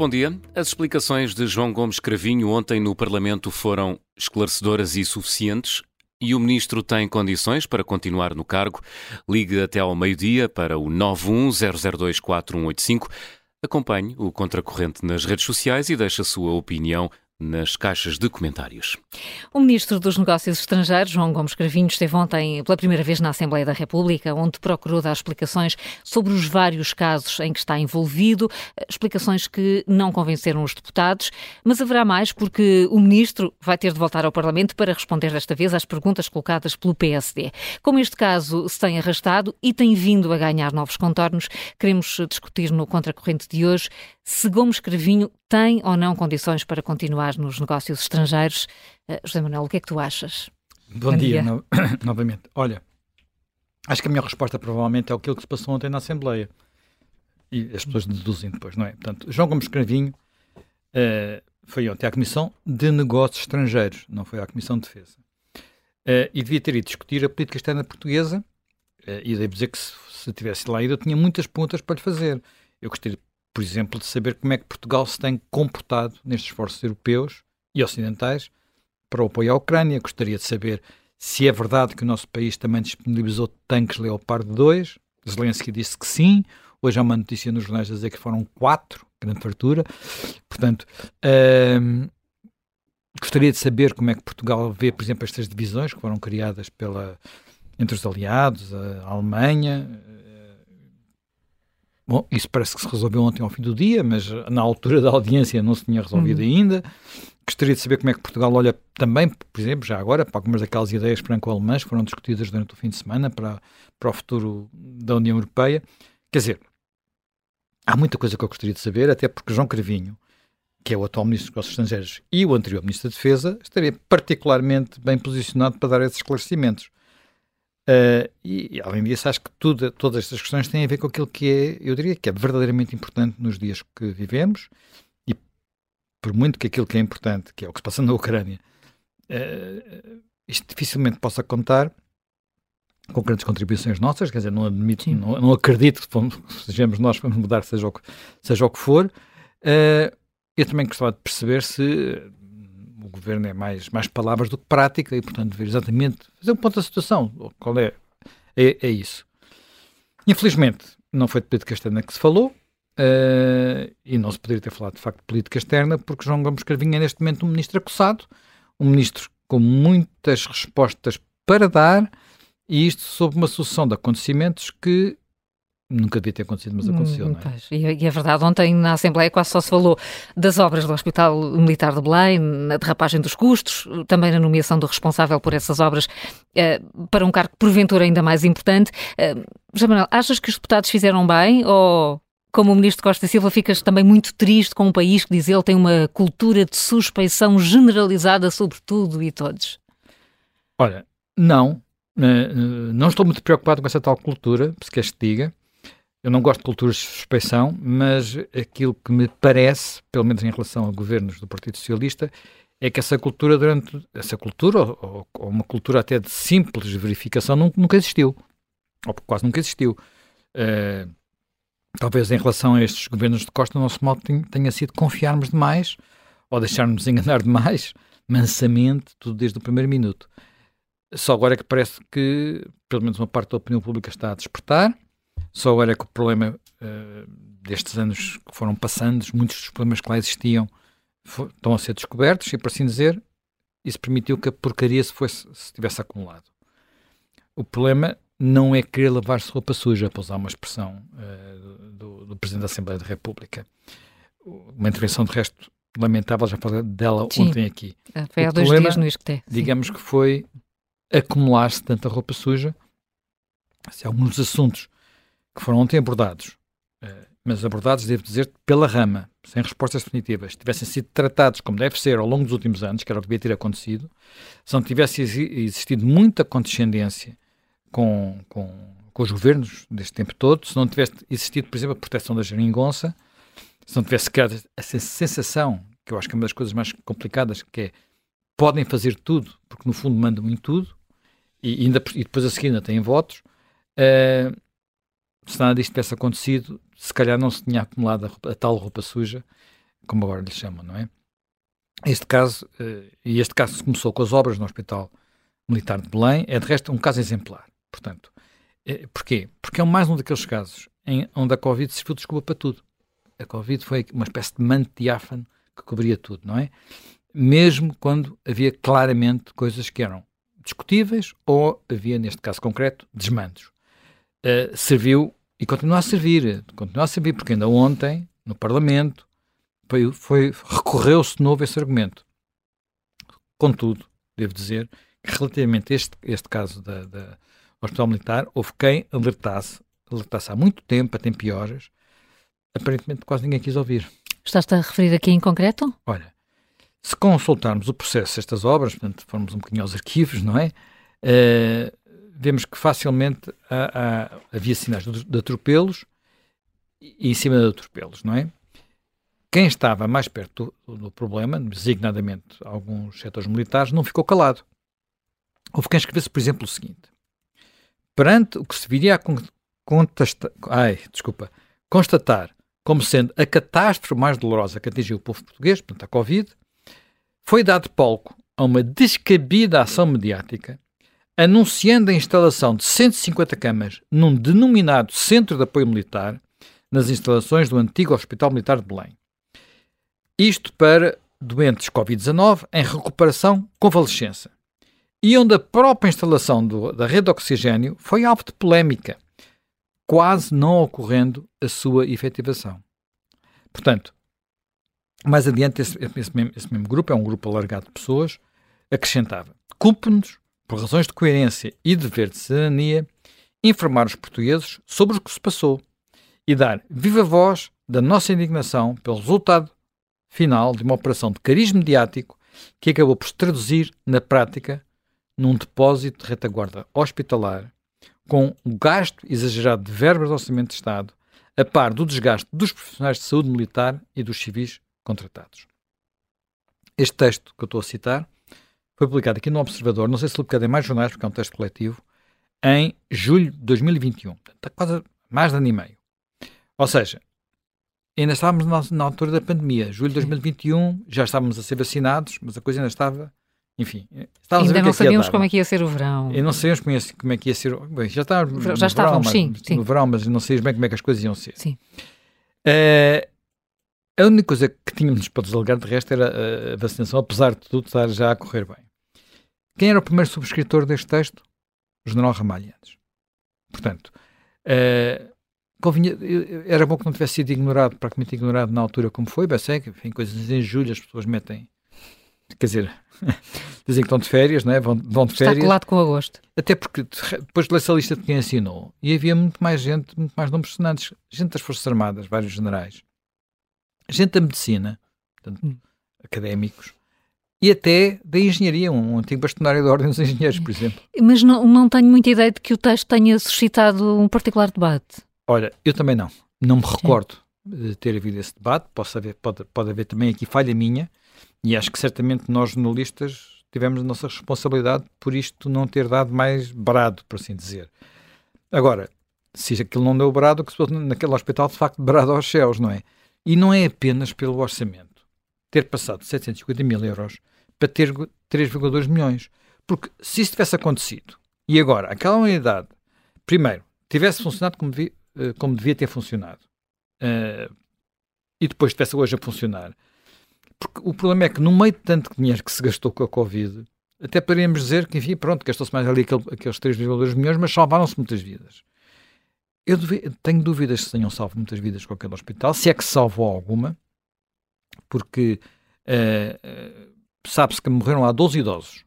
bom dia. As explicações de João Gomes Cravinho ontem no Parlamento foram esclarecedoras e suficientes e o ministro tem condições para continuar no cargo. Ligue até ao meio-dia para o 910024185. Acompanhe o Contracorrente nas redes sociais e deixe a sua opinião nas caixas de comentários. O Ministro dos Negócios Estrangeiros, João Gomes Cravinho, esteve ontem pela primeira vez na Assembleia da República, onde procurou dar explicações sobre os vários casos em que está envolvido, explicações que não convenceram os deputados, mas haverá mais porque o Ministro vai ter de voltar ao Parlamento para responder desta vez às perguntas colocadas pelo PSD. Como este caso se tem arrastado e tem vindo a ganhar novos contornos, queremos discutir no Contracorrente de hoje se Gomes Cravinho tem ou não condições para continuar nos negócios estrangeiros. Uh, José Manuel, o que é que tu achas? Bom, Bom dia, dia. No... novamente. Olha, acho que a minha resposta provavelmente é aquilo que se passou ontem na Assembleia. E as pessoas deduzem depois, não é? Portanto, João Gomes Cravinho uh, foi ontem à Comissão de Negócios Estrangeiros, não foi à Comissão de Defesa. Uh, e devia ter ido discutir a política externa portuguesa. e devo dizer que se, se tivesse lá ido, eu tinha muitas perguntas para lhe fazer. Eu gostaria por exemplo, de saber como é que Portugal se tem comportado nestes esforços europeus e ocidentais para o apoio à Ucrânia. Gostaria de saber se é verdade que o nosso país também disponibilizou tanques Leopard 2. Zelensky disse que sim. Hoje há uma notícia nos jornais a dizer que foram quatro, grande fartura. Portanto, hum, gostaria de saber como é que Portugal vê, por exemplo, estas divisões que foram criadas pela, entre os aliados, a Alemanha, Bom, isso parece que se resolveu ontem ao fim do dia, mas na altura da audiência não se tinha resolvido uhum. ainda. Gostaria de saber como é que Portugal olha também, por exemplo, já agora, para algumas daquelas ideias franco-alemãs que foram discutidas durante o fim de semana para, para o futuro da União Europeia. Quer dizer, há muita coisa que eu gostaria de saber, até porque João Cravinho, que é o atual Ministro dos Negócios Estrangeiros e o anterior Ministro da Defesa, estaria particularmente bem posicionado para dar esses esclarecimentos. Uh, e, além disso, acho que tudo, todas estas questões têm a ver com aquilo que é, eu diria que é verdadeiramente importante nos dias que vivemos, e por muito que aquilo que é importante, que é o que se passa na Ucrânia, uh, isto dificilmente possa contar com grandes contribuições nossas, quer dizer, não admito, não, não, acredito que sejamos nós vamos mudar, seja o que, seja o que for. Uh, eu também gostava de perceber se governo é mais, mais palavras do que prática e, portanto, ver exatamente, fazer um ponto da situação. Qual é? É, é isso. Infelizmente, não foi de política externa que se falou uh, e não se poderia ter falado, de facto, de política externa, porque João Gomes Cravinho é, neste momento, um ministro acossado, um ministro com muitas respostas para dar e isto sob uma sucessão de acontecimentos que Nunca devia ter acontecido, mas aconteceu, hum, não é? e, é verdade, ontem na Assembleia quase só se falou das obras do Hospital Militar de Belém, na derrapagem dos custos, também na nomeação do responsável por essas obras eh, para um cargo porventura ainda mais importante. Eh, Jamanel, achas que os deputados fizeram bem ou, como o Ministro Costa Silva, ficas também muito triste com um país que, diz ele, tem uma cultura de suspeição generalizada sobre tudo e todos? Olha, não. Eh, não estou muito preocupado com essa tal cultura, se queres que diga. Eu não gosto de culturas de suspeição, mas aquilo que me parece, pelo menos em relação a governos do Partido Socialista, é que essa cultura durante essa cultura ou, ou uma cultura até de simples verificação nunca, existiu ou quase nunca existiu. Uh, talvez em relação a estes governos de Costa, o nosso mal tenha sido confiarmos demais ou deixarmos enganar demais, mansamente, tudo desde o primeiro minuto. Só agora é que parece que, pelo menos uma parte da opinião pública está a despertar só agora é que o problema uh, destes anos que foram passando, muitos dos problemas que lá existiam for, estão a ser descobertos e, por assim dizer, isso permitiu que a porcaria se, fosse, se tivesse acumulado. O problema não é querer lavar-se roupa suja, para usar uma expressão uh, do, do, Presidente da Assembleia da República. Uma intervenção, de resto, lamentável, já falei dela Sim. ontem aqui. Ah, foi há dois problema, dias no ISCTE. Digamos que foi acumular-se tanta roupa suja, se alguns assuntos que foram ontem abordados, eh, mas abordados, devo dizer, pela rama, sem respostas definitivas, tivessem sido tratados como deve ser ao longo dos últimos anos, que era o que devia ter acontecido, se não tivesse existido muita condescendência com, com, com os governos deste tempo todo, se não tivesse existido, por exemplo, a proteção da geringonça, se não tivesse criado essa sensação, que eu acho que é uma das coisas mais complicadas, que é podem fazer tudo, porque no fundo mandam em tudo, e, ainda, e depois a seguir ainda têm votos, uh, se nada disto tivesse acontecido, se calhar não se tinha acumulado a, a tal roupa suja como agora lhe chamam, não é? Este caso, uh, e este caso começou com as obras no Hospital Militar de Belém, é de resto um caso exemplar. Portanto, é, porquê? Porque é mais um daqueles casos em, onde a Covid serviu de desculpa para tudo. A Covid foi uma espécie de manto diáfano que cobria tudo, não é? Mesmo quando havia claramente coisas que eram discutíveis ou havia, neste caso concreto, desmandos. Uh, serviu e continua a servir, continua a servir, porque ainda ontem, no Parlamento, foi, foi recorreu-se de novo esse argumento. Contudo, devo dizer que relativamente a este, este caso da, da Hospital Militar, houve quem alertasse, alertasse há muito tempo, até piores, aparentemente quase ninguém quis ouvir. Estás-te a referir aqui em concreto? Olha, se consultarmos o processo destas obras, portanto, formos um bocadinho aos arquivos, não é? Uh, vemos que facilmente há, há, havia sinais de, de atropelos e em cima de atropelos, não é? Quem estava mais perto do, do, problema, designadamente alguns setores militares, não ficou calado. Houve quem escrevesse, por exemplo, o seguinte: perante o que se viria a contestar, ai, desculpa, constatar como sendo a catástrofe mais dolorosa que atingiu o povo português, portanto a Covid, foi dado palco a uma descabida ação mediática, anunciando a instalação de 150 camas num denominado Centro de Apoio Militar nas instalações do antigo Hospital Militar de Belém. Isto para doentes Covid-19 em recuperação convalescença. E onde a própria instalação do, da rede de oxigênio foi alvo de polémica, quase não ocorrendo a sua efetivação. Portanto, mais adiante, esse, esse, mesmo, esse, mesmo, grupo, é um grupo alargado de pessoas, acrescentava: culpe-nos, por razões de coerência e dever de cidadania, informar os portugueses sobre o que se passou e dar viva voz da nossa indignação pelo resultado final de uma operação de cariz mediático que acabou por se traduzir na prática num depósito de retaguarda hospitalar com o gasto exagerado de verbas do Orçamento de Estado, a par do desgaste dos profissionais de saúde militar e dos civis contratados. Este texto que eu estou a citar foi publicado aqui no Observador, não sei se publicado em mais jornais, porque é um texto coletivo, em julho de 2021. Está quase mais de ano e meio. Ou seja, ainda estávamos na, na altura da pandemia. Julho de 2021, já estávamos a ser vacinados, mas a coisa ainda estava enfim, estávamos Ainda não é sabíamos como é que ia ser o verão. E não sabíamos como é que ia ser. Bem, já estávamos, já estávamos, verão, sim, sim. No verão, mas não sabíamos bem como é que as coisas iam ser. Sim. Uh, a única coisa que tínhamos para desalegar de resto era a vacinação, apesar de tudo estar já a correr bem. Quem era o primeiro subscritor deste texto? O general Ramalhantes. Portanto, uh, convinha, era bom que não tivesse sido ignorado, praticamente ignorado na altura como foi, bem sei que, enfim, coisas em julho as pessoas metem, quer dizer, dizem que estão de férias, não é? vão, vão de férias. Está colado com agosto. Até porque depois de ler essa lista de quem assinou, e havia muito mais gente, muito mais nomes sonantes, gente das Forças Armadas, vários generais, gente da medicina, portanto, hum. académicos, e até da engenharia, um antigo bastonário da Ordem dos Engenheiros, por exemplo. Mas não, não tenho muita ideia de que o texto tenha suscitado um particular debate. Olha, eu também não. Não me recordo Sim. de ter havido esse debate. Posso haver, pode, pode haver também aqui falha minha, e acho que certamente nós jornalistas tivemos a nossa responsabilidade por isto não ter dado mais brado, por assim dizer. Agora, se aquilo não deu brado, que se fosse naquele hospital, de facto, brado aos céus, não é? E não é apenas pelo orçamento. Ter passado de 750 mil euros para ter 3,2 milhões. Porque se isso tivesse acontecido, e agora aquela unidade, primeiro, tivesse funcionado como devia, eh, como devia ter funcionado, uh, e depois estivesse hoje a funcionar, porque o problema é que no meio de tanto dinheiro que se gastou com a Covid, até poderíamos dizer que, enfim, pronto, gastou-se mais ali aquele, aqueles 3,2 milhões, mas salvaram-se muitas vidas. Eu tenho dúvidas se tenham salvo muitas vidas com aquele hospital, se é que salvou alguma, porque uh, sabe-se que morreram lá 12 idosos,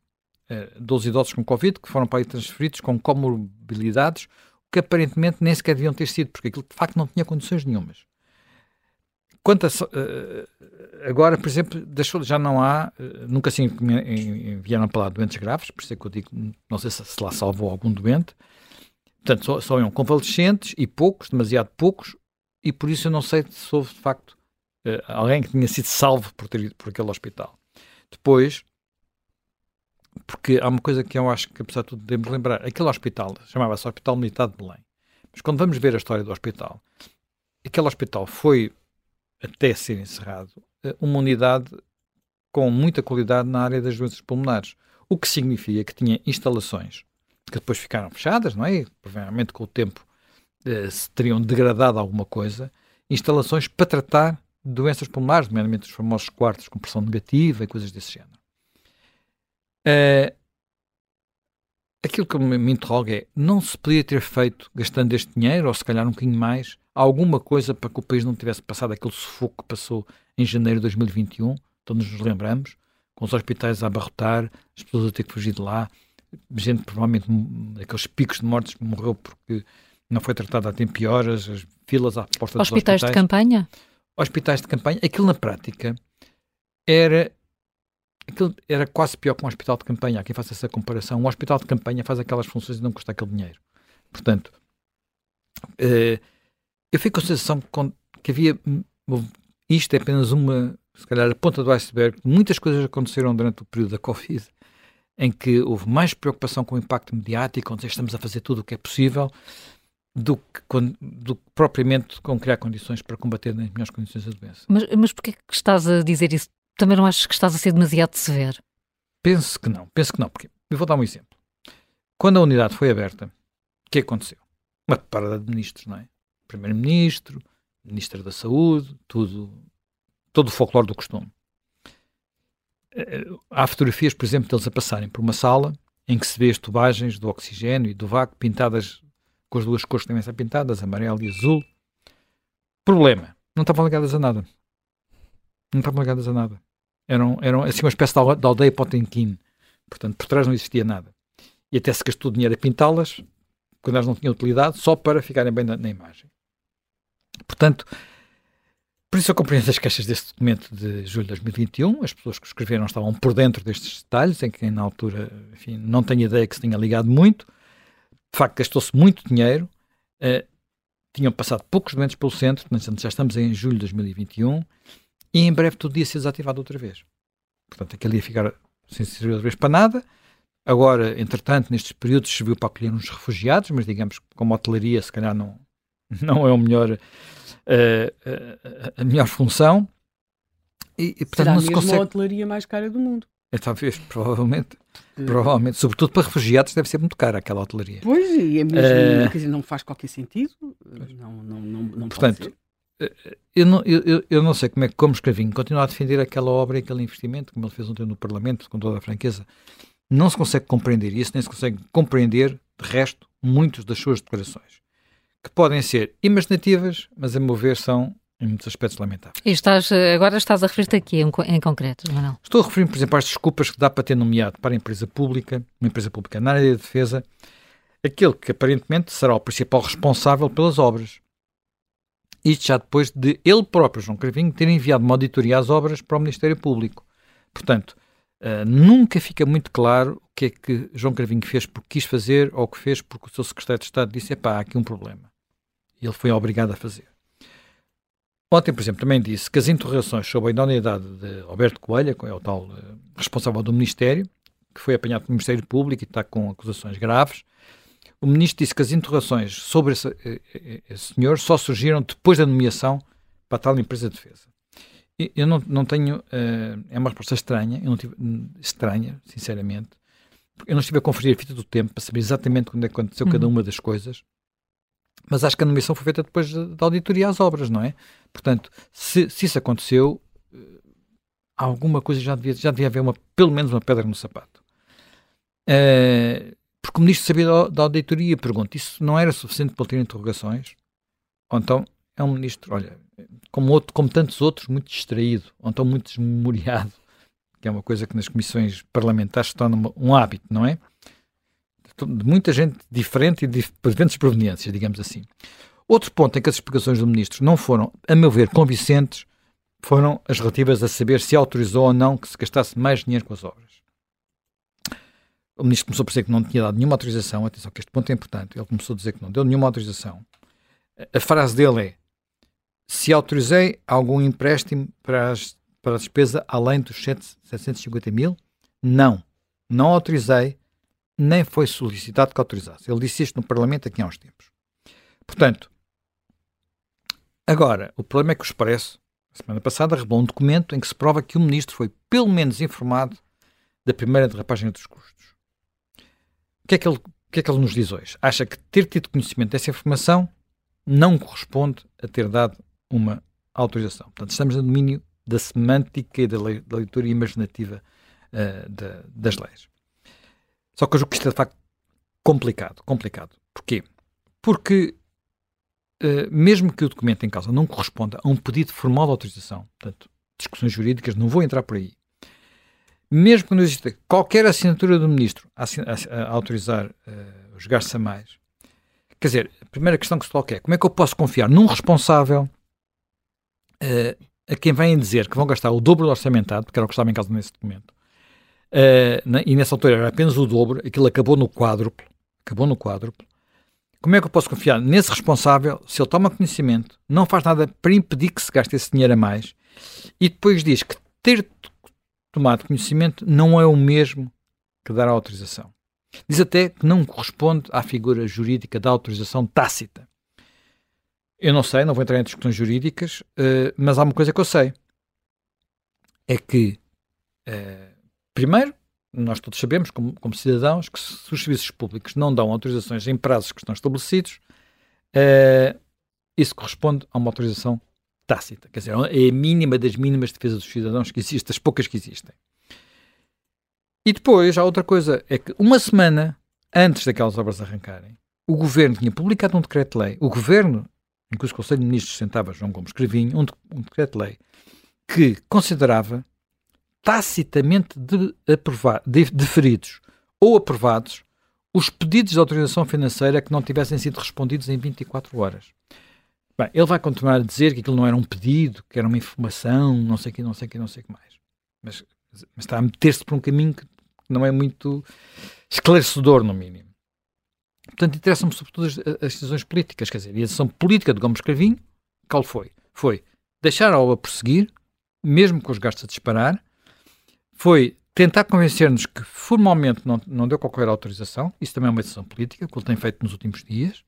uh, 12 idosos com Covid, que foram para aí transferidos com comorbilidades, que aparentemente nem sequer deviam ter sido, porque aquilo de facto não tinha condições nenhumas. Quanto a, uh, agora, por exemplo, deixou, já não há, uh, nunca se enviaram para lá doentes graves, por isso é que eu digo, não sei se, lá salvou algum doente. Portanto, só, só convalescentes e poucos, demasiado poucos, e por isso eu não sei se houve de facto alguém que tinha sido salvo por ter por aquele hospital. Depois, porque há uma coisa que eu acho que, apesar de tudo, devemos lembrar: aquele hospital chamava-se Hospital Militar de Belém. Mas quando vamos ver a história do hospital, aquele hospital foi até ser encerrado, uh, uma unidade com muita qualidade na área das doenças pulmonares. O que significa que tinha instalações que depois ficaram fechadas, não é? Provavelmente com o tempo uh, se teriam degradado alguma coisa. Instalações para tratar doenças pulmonares, nomeadamente os famosos quartos com pressão negativa e coisas desse género. Uh, aquilo que me, interroga é: não se podia ter feito, gastando este dinheiro, ou se calhar um bocadinho mais, alguma coisa para que o país não tivesse passado aquele sufoco que passou em janeiro de 2021, todos nos lembramos, com os hospitais a abarrotar, as pessoas a ter que fugir de lá, gente provavelmente aqueles picos de mortes que morreu porque não foi tratada a tempo e horas, as filas à porta hospitais dos hospitais. de campanha? Hospitais de campanha. Aquilo na prática era aquilo era quase pior que um hospital de campanha. Há quem faça essa comparação. Um hospital de campanha faz aquelas funções e não custa aquele dinheiro. Portanto, uh, eu fico com a sensação que havia. Isto é apenas uma, se calhar, a ponta do iceberg. Muitas coisas aconteceram durante o período da Covid, em que houve mais preocupação com o impacto mediático, onde estamos a fazer tudo o que é possível, do que, do que propriamente com criar condições para combater nas melhores condições a doença. Mas, mas porquê que estás a dizer isso? Também não achas que estás a ser demasiado severo? Penso que não, penso que não, porque eu vou dar um exemplo. Quando a unidade foi aberta, o que aconteceu? Uma parada de ministros, não é? Primeiro-ministro, Ministro da Saúde, tudo, todo o folclore do costume. Eh, há fotografias, por exemplo, deles a passarem por uma sala em que se vê as tubagens do oxigênio e do vácuo pintadas com as duas cores que devem ser pintadas, amarelo e azul. Problema, não estavam ligadas a nada não estavam ligadas a nada. Eram, eram assim uma espécie de aldeia Potemkin. Portanto, por trás não existia nada. E até se gastou dinheiro a pintá-las, quando elas não tinham utilidade, só para ficarem bem na, na imagem. Portanto, por isso eu compreendo as queixas deste documento de julho de 2021. As pessoas que escreveram estavam por dentro destes detalhes, em que na altura, enfim, não tenho ideia que se tinha ligado muito. De facto, gastou-se muito dinheiro. Uh, tinham passado poucos doentes pelo centro, portanto, já estamos em julho de 2021 e em breve tudo ia ser desativado outra vez. Portanto, aquele ia ficar sem servir outra vez para nada. Agora, entretanto, nestes períodos serviu para acolher uns refugiados, mas digamos que como hotelaria se calhar não, não é o melhor, uh, uh, a melhor função. E, e portanto, Será não se consegue... a hotelaria mais cara do mundo. É, talvez, provavelmente, provavelmente, sobretudo para refugiados deve ser muito cara aquela hotelaria. Pois, e é mesmo, uh, quer dizer, não faz qualquer sentido, não, não, não, não portanto, eu não, eu, eu não sei como é que, como escrevinho, continua a defender aquela obra e aquele investimento, como ele fez ontem no Parlamento, com toda a franqueza. Não se consegue compreender isso, nem se consegue compreender, de resto, muitas das suas declarações, que podem ser imaginativas, mas a meu ver são, em muitos aspectos, lamentáveis. E estás, agora estás a referir-te aqui em, em concreto, Manuel? Estou a referir, por exemplo, às desculpas que dá para ter nomeado para a empresa pública, uma empresa pública na área da defesa, aquele que aparentemente será o principal responsável pelas obras isto já depois de ele próprio, João Cravinho, ter enviado uma auditoria às obras para o Ministério Público. Portanto, uh, nunca fica muito claro o que é que João Cravinho fez porque quis fazer ou o que fez porque o seu secretário de Estado disse: pá, há aqui um problema. E ele foi obrigado a fazer. Ontem, por exemplo, também disse que as interrogações sobre a idoneidade de Alberto Coelho, que é o tal uh, responsável do Ministério, que foi apanhado pelo Ministério Público e está com acusações graves, o ministro disse que as interrogações sobre esse, eh, eh, esse, senhor só surgiram depois da nomeação para a tal empresa de defesa. Eu não, não tenho. É uma resposta estranha, eu não tive, estranha, sinceramente. Eu não estive a conferir a fita do tempo para saber exatamente quando é que aconteceu uhum. cada uma das coisas. Mas acho que a nomeação foi feita depois da auditoria às obras, não é? Portanto, se, se isso aconteceu, alguma coisa já devia, já devia haver uma, pelo menos uma pedra no sapato. Uh, porque o ministro sabia da, auditoria, pergunta, isso não era suficiente para ele ter interrogações? Ou então é um ministro, olha, como, outro, como tantos outros, muito distraído, ou então muito desmemoriado, que é uma coisa que nas comissões parlamentares se torna um hábito, não é? De muita gente diferente e de diferentes proveniências, digamos assim. Outro ponto em que as explicações do ministro não foram, a meu ver, convincentes, foram as relativas a saber se autorizou ou não que se gastasse mais dinheiro com as obras o ministro começou a dizer que não tinha dado nenhuma autorização. Atenção, que este ponto é importante. Ele começou a dizer que não deu nenhuma autorização. A frase dele é: se autorizei algum empréstimo para, as, para a despesa além dos 750 mil? Não. Não autorizei, nem foi solicitado que autorizasse. Ele disse isto no Parlamento aqui há uns tempos. Portanto, agora, o problema é que o Expresso, semana passada, revelou um documento em que se prova que o ministro foi pelo menos informado da primeira derrapagem dos custos. O que, é que ele, o que é que ele nos diz hoje? Acha que ter tido conhecimento dessa informação não corresponde a ter dado uma autorização. Portanto, estamos no domínio da semântica e da, da leitura imaginativa uh, da, das leis. Só que eu julgo que isto é de facto complicado. Complicado. Porquê? Porque uh, mesmo que o documento em causa não corresponda a um pedido formal de autorização, portanto, discussões jurídicas, não vou entrar por aí, mesmo que não exista qualquer assinatura do ministro a, a, a autorizar uh, os gastos a mais, quer dizer, a primeira questão que se coloca é como é que eu posso confiar num responsável uh, a quem vêm dizer que vão gastar o dobro do orçamentado, porque era o que estava em causa nesse documento, uh, e nessa altura era apenas o dobro, aquilo acabou no quádruplo, acabou no quádruplo, como é que eu posso confiar nesse responsável se ele toma conhecimento, não faz nada para impedir que se gaste esse dinheiro a mais e depois diz que ter tomado conhecimento não é o mesmo que dar a autorização? Diz até que não corresponde à figura jurídica da autorização tácita. Eu não sei, não vou entrar em discussões jurídicas, uh, mas há uma coisa que eu sei. É que, uh, primeiro, nós todos sabemos, como, como, cidadãos, que se os serviços públicos não dão autorizações em prazos que estão estabelecidos, uh, isso corresponde a uma autorização tácita. Quer dizer, é a mínima das mínimas defesas dos cidadãos que existe, das poucas que existem. E depois, há outra coisa, é que uma semana antes daquelas obras arrancarem, o governo tinha publicado um decreto-lei, o governo, em que o Conselho de Ministros sentava João Gomes Cravinho, um, um decreto-lei que considerava tacitamente de aprovar, de, deferidos ou aprovados os pedidos de autorização financeira que não tivessem sido respondidos em 24 horas. Bem, ele vai continuar a dizer que aquilo não era um pedido, que era uma informação, não sei o que, não sei o que, não sei o que mais. Mas, mas está a meter-se por um caminho que não é muito esclarecedor, no mínimo. Portanto, interessam-me sobretudo as, as, decisões políticas, quer dizer, a decisão política de Gomes Cravinho, qual foi? Foi deixar a obra prosseguir, mesmo com os gastos a disparar, foi tentar convencer-nos que formalmente não, não deu qualquer autorização, isso também é uma decisão política, que ele tem feito nos últimos dias,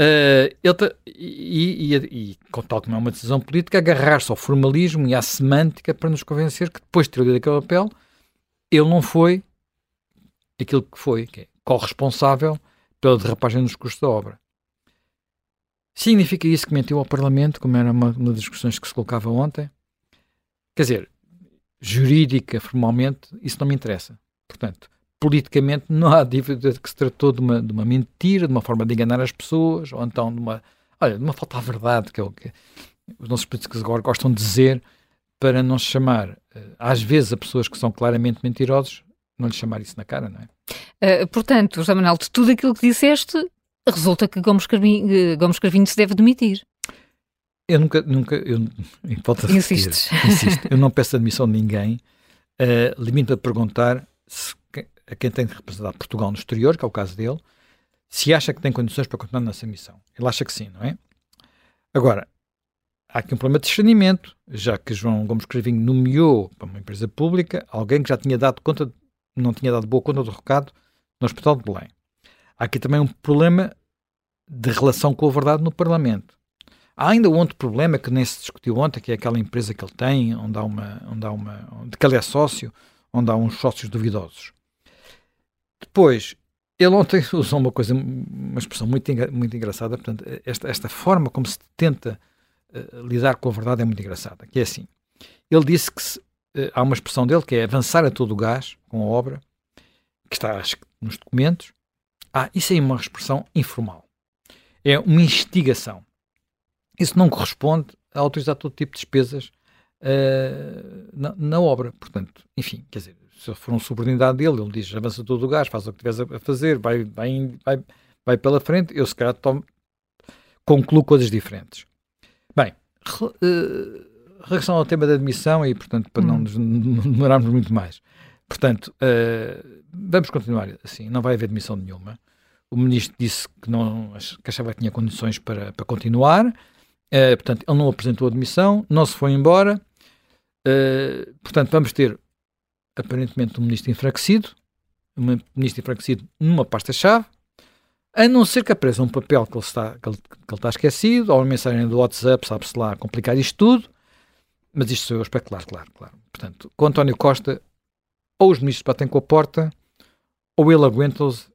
Uh, ele e, e, e, tal como é uma decisão política, agarrar-se ao formalismo e à semântica para nos convencer que depois de ter lido aquele papel, ele não foi aquilo que foi, que é corresponsável pela derrapagem dos custos da obra. Significa isso que mentiu ao Parlamento, como era uma, uma das discussões que se colocava ontem? Quer dizer, jurídica, formalmente, isso não me interessa. Portanto, politicamente não há dúvida de que se tratou de uma, de uma mentira, de uma forma de enganar as pessoas, ou então de uma, olha, de uma falta de verdade, que é o que os nossos políticos agora gostam de dizer, para não chamar, eh, às vezes, a pessoas que são claramente mentirosos, não lhes chamar isso na cara, não é? Uh, portanto, José Manuel, de tudo aquilo que disseste, resulta que Gomes Carvinho, eh, Gomes Carvinho se deve demitir. Eu nunca, nunca, eu, Insistes. insisto, eu não peço admissão de ninguém, uh, limito a perguntar se a quem tem de representar Portugal no exterior, que é o caso dele, se acha que tem condições para continuar nessa missão. Ele acha que sim, não é? Agora, há aqui um problema de discernimento, já que João Gomes Cravinho nomeou para uma empresa pública alguém que já tinha dado conta, não tinha dado boa conta do recado no Hospital de Belém. Há aqui também um problema de relação com a verdade no Parlamento. Há ainda um outro problema que nem se discutiu ontem, que é aquela empresa que ele tem, onde há uma, onde há uma, de que ele é sócio, onde há uns sócios duvidosos. Depois, ele ontem usou uma coisa, uma expressão muito, muito engraçada, portanto, esta, esta forma como se tenta uh, lidar com a verdade é muito engraçada, que é assim, ele disse que se, uh, há uma expressão dele que é avançar a todo o gás com a obra, que está acho, nos documentos, ah, isso é uma expressão informal, é uma instigação, isso não corresponde a autorizar todo tipo de despesas uh, na, na obra, portanto, enfim, quer dizer, se for um subordinado dele, ele diz avança todo o gás, faz o que tiveres a fazer, vai, vai, vai, vai pela frente, eu se calhar tomo, concluo coisas diferentes. Bem, uh, regressão ao tema da admissão e, portanto, para hum. não nos demorarmos muito mais. Portanto, uh, vamos continuar assim, não vai haver admissão nenhuma. O ministro disse que, não, que achava que tinha condições para, para continuar, uh, portanto, ele não apresentou admissão, não se foi embora. Uh, portanto, vamos ter aparentemente um ministro enfraquecido, um ministro enfraquecido numa pasta-chave, a não ser que apareça um papel que ele está, que ele, que ele está esquecido, ou uma mensagem do WhatsApp, sabe-se lá, complicar isto tudo, mas isto sou eu a especular, claro, claro. Portanto, com António Costa, ou os ministros batem com a porta, ou ele aguenta-os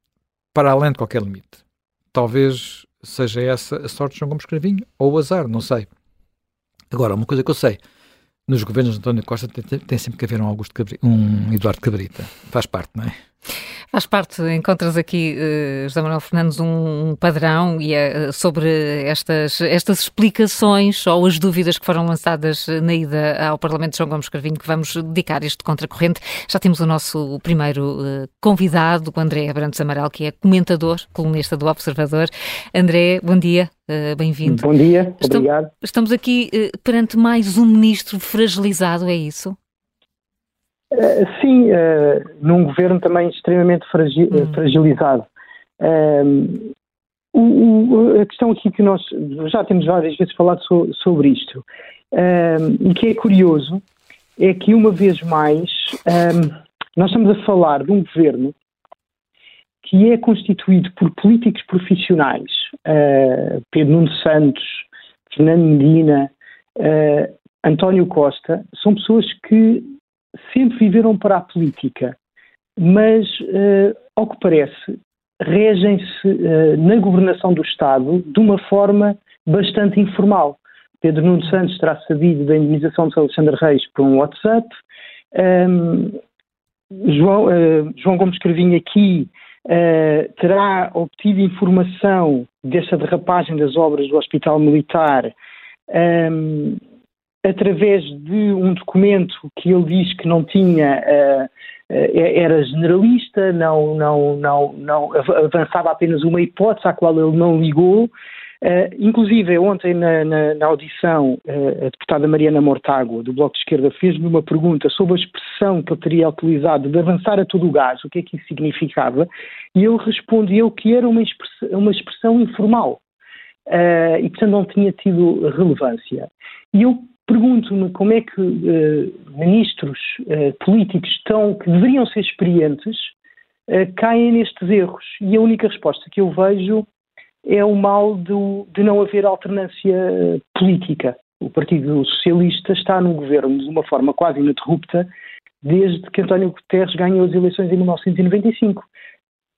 para além de qualquer limite. Talvez seja essa a sorte de João Gomes Cravinho, ou o azar, não sei. Agora, uma coisa que eu sei, nos governos de António Costa tem, tem sempre que haver um, Augusto Cabrita, um Eduardo Cabrita. Faz parte, não é? Faz parte, encontras aqui, uh, José Manuel Fernandes, um padrão e é sobre estas, estas explicações ou as dúvidas que foram lançadas na ida ao Parlamento de João Gomes Carvinho, que vamos dedicar este contracorrente. Já temos o nosso primeiro uh, convidado, o André Abrantes Amaral, que é comentador, colunista do Observador. André, bom dia. Uh, Bem-vindo. Bom dia, obrigado. Estamos aqui perante mais um ministro fragilizado, é isso? Eh, sim, uh, num governo também extremamente fragi hum. fragilizado. Um, o, o, a questão aqui que nós já temos várias vezes falado so, sobre isto, um, e que é curioso, é que uma vez mais um, nós estamos a falar de um governo que é constituído por políticos profissionais, uh, Pedro Nuno Santos, Fernando Medina, uh, António Costa, são pessoas que sempre viveram para a política, mas, uh, ao que parece, regem-se uh, na governação do Estado de uma forma bastante informal. Pedro Nuno Santos terá sabido da indemnização de Alexandre Reis por um WhatsApp. Um, João, uh, João Gomes Cravinho aqui uh, terá obtido informação dessa derrapagem das obras do Hospital Militar um, através de um documento que ele diz que não tinha, uh, era generalista, não, não, não, não avançava apenas uma hipótese à qual ele não ligou. Uh, inclusive, ontem na, na, na audição, a deputada Mariana Mortágua, do Bloco de Esquerda, fez-me uma pergunta sobre a expressão que ele teria utilizado de avançar a todo o gás, o que é que isso significava, e ele respondeu que era uma expressão, uma expressão informal. Uh, e, portanto, não tinha tido relevância. E eu Pergunto-me como é que uh, ministros uh, políticos estão, que deveriam ser experientes uh, caem nestes erros. E a única resposta que eu vejo é o mal do, de não haver alternância política. O Partido Socialista está no governo de uma forma quase ininterrupta desde que António Guterres ganhou as eleições em 1995.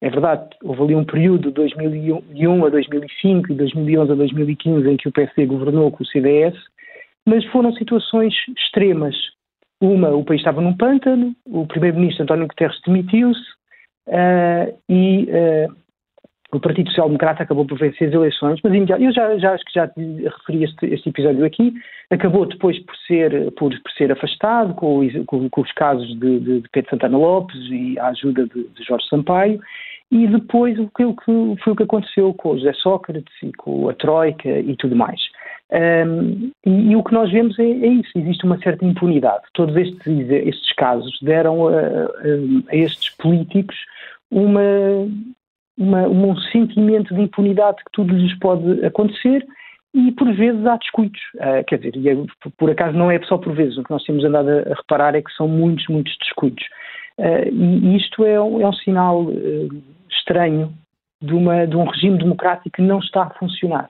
É verdade, houve ali um período de 2001 a 2005 e 2011 a 2015 em que o PSD governou com o CDS, mas foram situações extremas. Uma, o país estava num pântano, o primeiro-ministro António Guterres demitiu-se uh, e uh, o Partido Social Democrata acabou por vencer as eleições, mas eu já, já acho que já referi este, este, episódio aqui, acabou depois por ser, por, por ser afastado com, com, com os casos de, de, de, Pedro Santana Lopes e a ajuda de, de Jorge Sampaio, e depois o que, o que, foi o que aconteceu com o José Sócrates e com a Troika e tudo mais. Um, e, e, o que nós vemos é, é, isso, existe uma certa impunidade. Todos estes, estes casos deram a, a, a estes políticos uma, uma, um sentimento de impunidade que tudo lhes pode acontecer e por vezes há descuidos. Uh, quer dizer, e é, por acaso não é só por vezes, o que nós temos andado a, reparar é que são muitos, muitos descuidos. Uh, e isto é um, é um sinal uh, estranho de, uma, de um regime democrático que não está a funcionar.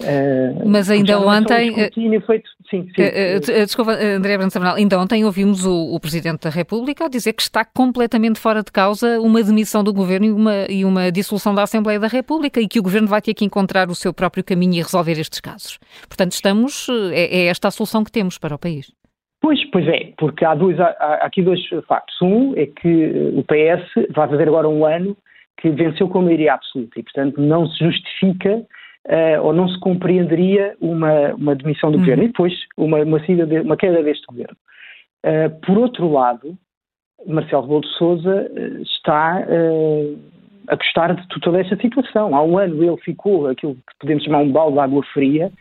Uh, Mas ainda ontem. Um feito, sim, sim. Uh, uh, desculpa, André Branco Samanal, ainda ontem ouvimos o, o, Presidente da República dizer que está completamente fora de causa uma demissão do Governo e uma, e uma dissolução da Assembleia da República e que o Governo vai ter que encontrar o seu próprio caminho e resolver estes casos. Portanto, estamos. É, é esta a solução que temos para o país. Pois, pois é, porque há, dois, há, há aqui dois factos. Um é que o PS vai fazer agora um ano que venceu com a maioria absoluta e, portanto, não se justifica uh, ou não se compreenderia uma, uma demissão do uhum. governo e depois uma, uma, de, uma queda deste governo. Uh, por outro lado, Marcelo Rebelo de Sousa uh, está a gostar de toda esta situação. Há um ano ele ficou aquilo que podemos chamar um balde de água fria,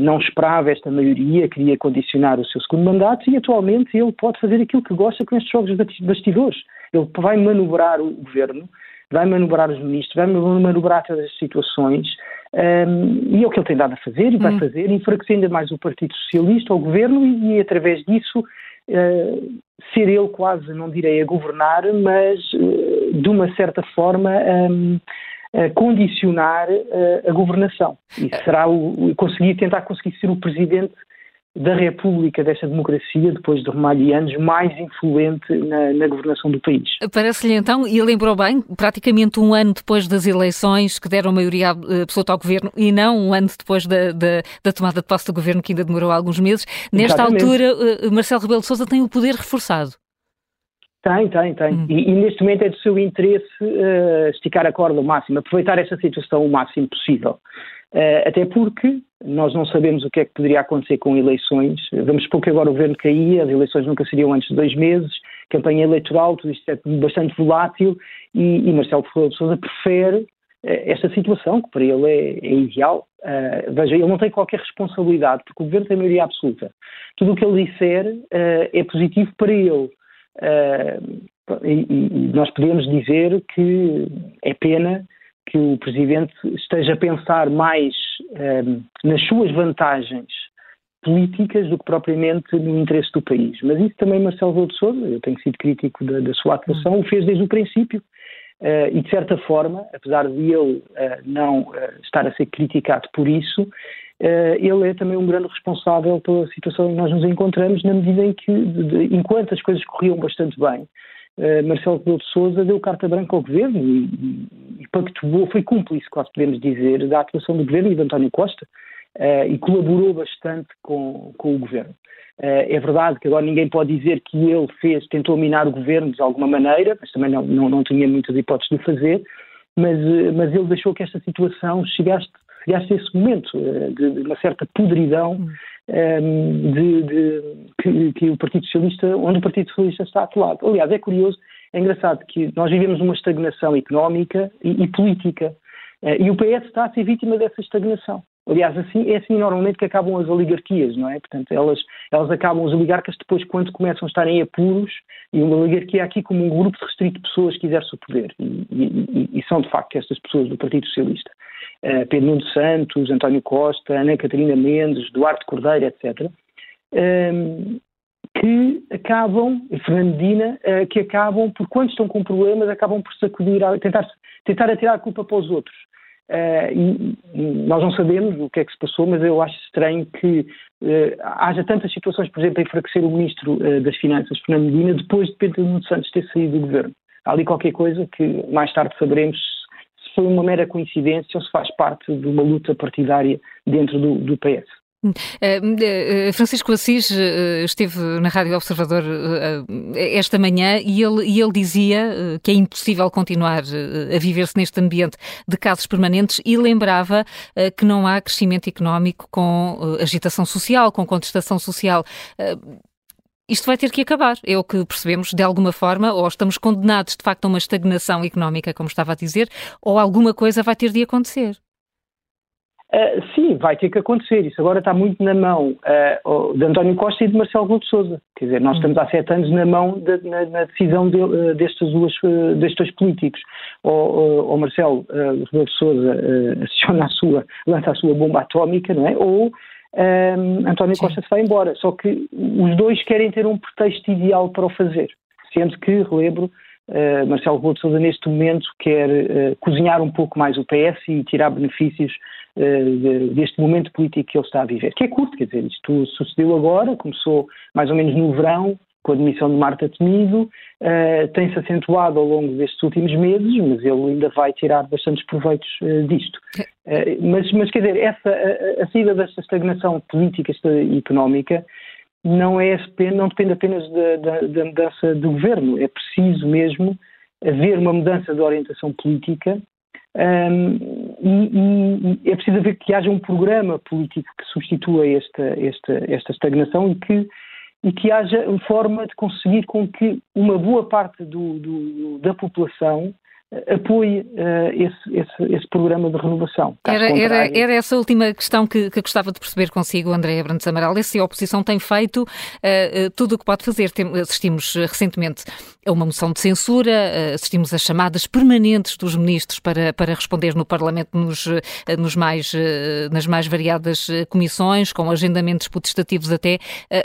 não esperava esta maioria, queria condicionar o seu segundo mandato e atualmente ele pode fazer aquilo que gosta com estes jogos bastidores. Ele vai manobrar o governo, vai manobrar os ministros, vai manobrar todas as situações um, e é o que ele tem dado a fazer e vai hum. fazer, enfraquecer ainda mais o Partido Socialista, o governo, e, e através disso uh, ser ele quase, não direi a governar, mas uh, de uma certa forma um, a condicionar uh, a governação. E será o, conseguir, tentar conseguir ser o presidente da República, desta democracia, depois de Romalho e anos, mais influente na, na governação do país. Parece-lhe então, e lembrou bem, praticamente um ano depois das eleições que deram maioria absoluta ao governo e não um ano depois da, da, da tomada de posse do governo, que ainda demorou alguns meses. Nesta Exatamente. altura, eh, Marcelo Rebelo de Sousa tem o poder reforçado. Tem, tem, tem. Hum. E, e, neste momento é do seu interesse uh, esticar a corda ao máximo, aproveitar esta situação o máximo possível. Uh, até porque nós não sabemos o que é que poderia acontecer com eleições. Vamos supor que agora o governo caía, as eleições nunca seriam antes de dois meses, campanha eleitoral, tudo isto é bastante volátil e, e Marcelo de Sousa prefere uh, esta situação, que para ele é, é ideal. veja, ele não tem qualquer responsabilidade, porque o governo tem maioria absoluta. Tudo o que ele disser é positivo para ele. Uh, e, e, nós podemos dizer que é pena que o Presidente esteja a pensar mais uh, nas suas vantagens políticas do que propriamente no interesse do país. Mas isso também Marcelo Rebelo de Sousa, eu tenho sido crítico da, da sua atuação, o fez desde o princípio. Uh, e de certa forma, apesar de ele uh, não uh, estar a ser criticado por isso, eh, ele é também um grande responsável pela situação em que nós nos encontramos, na medida em que, de, enquanto as coisas corriam bastante bem, Marcelo Rebelo de Sousa deu carta branca ao governo e, e, pactuou, foi cúmplice, quase podemos dizer, da atuação do governo e de António Costa uh, e colaborou bastante com, com o governo. Uh, é verdade que agora ninguém pode dizer que ele fez, tentou minar o governo de alguma maneira, mas também não, não, não tinha muitas hipóteses de fazer, mas, mas ele deixou que esta situação chegasse chegasse a esse momento eh, de, de uma certa podridão um, ehm, de, de que, que, o Partido Socialista, onde o Partido Socialista está atolado. Aliás, é curioso, é engraçado que nós vivemos uma estagnação económica e, e política uh, e o PS está a ser vítima dessa estagnação. Aliás, assim, é assim normalmente que acabam as oligarquias, não é? Portanto, elas, elas acabam, os oligarcas, depois, quando começam a estar em apuros, e uma oligarquia aqui como um grupo restrito de pessoas que exerce o poder. E, e, e são, de facto, estas pessoas do Partido Socialista. Uh, Pedro Nuno Santos, António Costa, Ana Catarina Mendes, Duarte Cordeiro, etc. Ehm, que acabam, Fernandina, uh, que acabam, por quando estão com problemas, acabam por sacudir, tentar, tentar atirar a culpa para os outros. Uh, e, nós não sabemos o que é que se passou, mas eu acho estranho que uh, haja tantas situações, por exemplo, a enfraquecer o Ministro uh, das Finanças, Fernando Medina, depois de Pedro Nuno Santos ter saído do governo. Há ali qualquer coisa que mais tarde saberemos foi uma mera coincidência ou se faz parte de uma luta partidária dentro do, do PS. Eh, eh, Francisco Assis eh, esteve na Rádio Observador esta manhã e ele, e ele dizia que é impossível continuar a viver-se neste ambiente de casos permanentes e lembrava que não há crescimento económico com agitação social, com contestação social. Isto vai ter que acabar, é o que percebemos de alguma forma, ou estamos condenados de facto a uma estagnação económica, como estava a dizer, ou alguma coisa vai ter de acontecer. Uh, sim, vai ter que acontecer. Isso agora está muito na mão uh, de António Costa e de Marcelo Rebelo de Sousa. Quer dizer, nós estamos há sete anos na mão de, na, na, decisão de, uh, destes, duas, destes dois políticos. Ou, ou Marcelo Rebelo de Sousa aciona a sua, lança a sua bomba atómica, não é? Ou António Costa se vai embora. Só que os dois querem ter um pretexto ideal para o fazer. Sendo que, relembro, Uh, Marcelo Rebelo de Sousa neste momento quer uh, cozinhar um pouco mais o PS e tirar benefícios uh, deste momento político que ele está a viver, que é curto, quer dizer, isto sucedeu agora, começou mais ou menos no verão, com a demissão de Marta Temido, tem-se acentuado ao longo destes últimos meses, mas ele ainda vai tirar bastantes proveitos disto. mas, mas, quer dizer, essa, a, a saída desta estagnação política e económica não, é, não depende apenas da, da, da mudança do governo, é preciso mesmo haver uma mudança de orientação política um, e, e, é preciso haver que haja um programa político que substitua esta, esta, esta estagnação e que, e que haja uma forma de conseguir com que uma boa parte do, do, da população apoie uh, esse, esse, esse, programa de renovação. Era, era, era, essa última questão que, que, gostava de perceber consigo, André Brandes Amaral. Se a oposição tem feito uh, tudo o que pode fazer. Tem, assistimos recentemente a uma moção de censura, uh, assistimos a chamadas permanentes dos ministros para, para responder no Parlamento nos, nos mais, nas mais variadas comissões, com agendamentos potestativos até.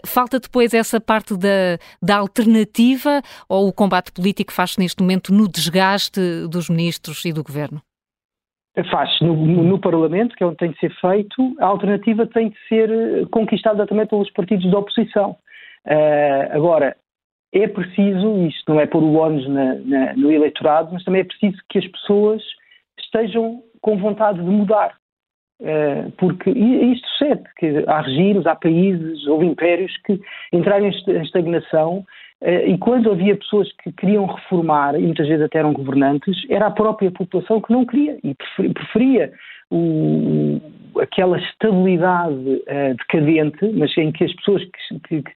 falta depois essa parte da, da alternativa ou o combate político faz-se neste momento no desgaste dos ministros e do governo? faz no, no, Parlamento, que é onde tem de ser feito, a alternativa tem de ser eh, conquistada também pelos partidos da oposição. Uh, agora, é preciso, isto não é pôr o ónus no eleitorado, mas também é preciso que as pessoas estejam com vontade de mudar. Uh, porque isto sucede, que há regimes, há países, houve impérios que entraram em estagnação e quando havia pessoas que queriam reformar, e muitas vezes até eram governantes, era a própria população que não queria e preferia o, aquela estabilidade uh, decadente, mas em que as pessoas que, que,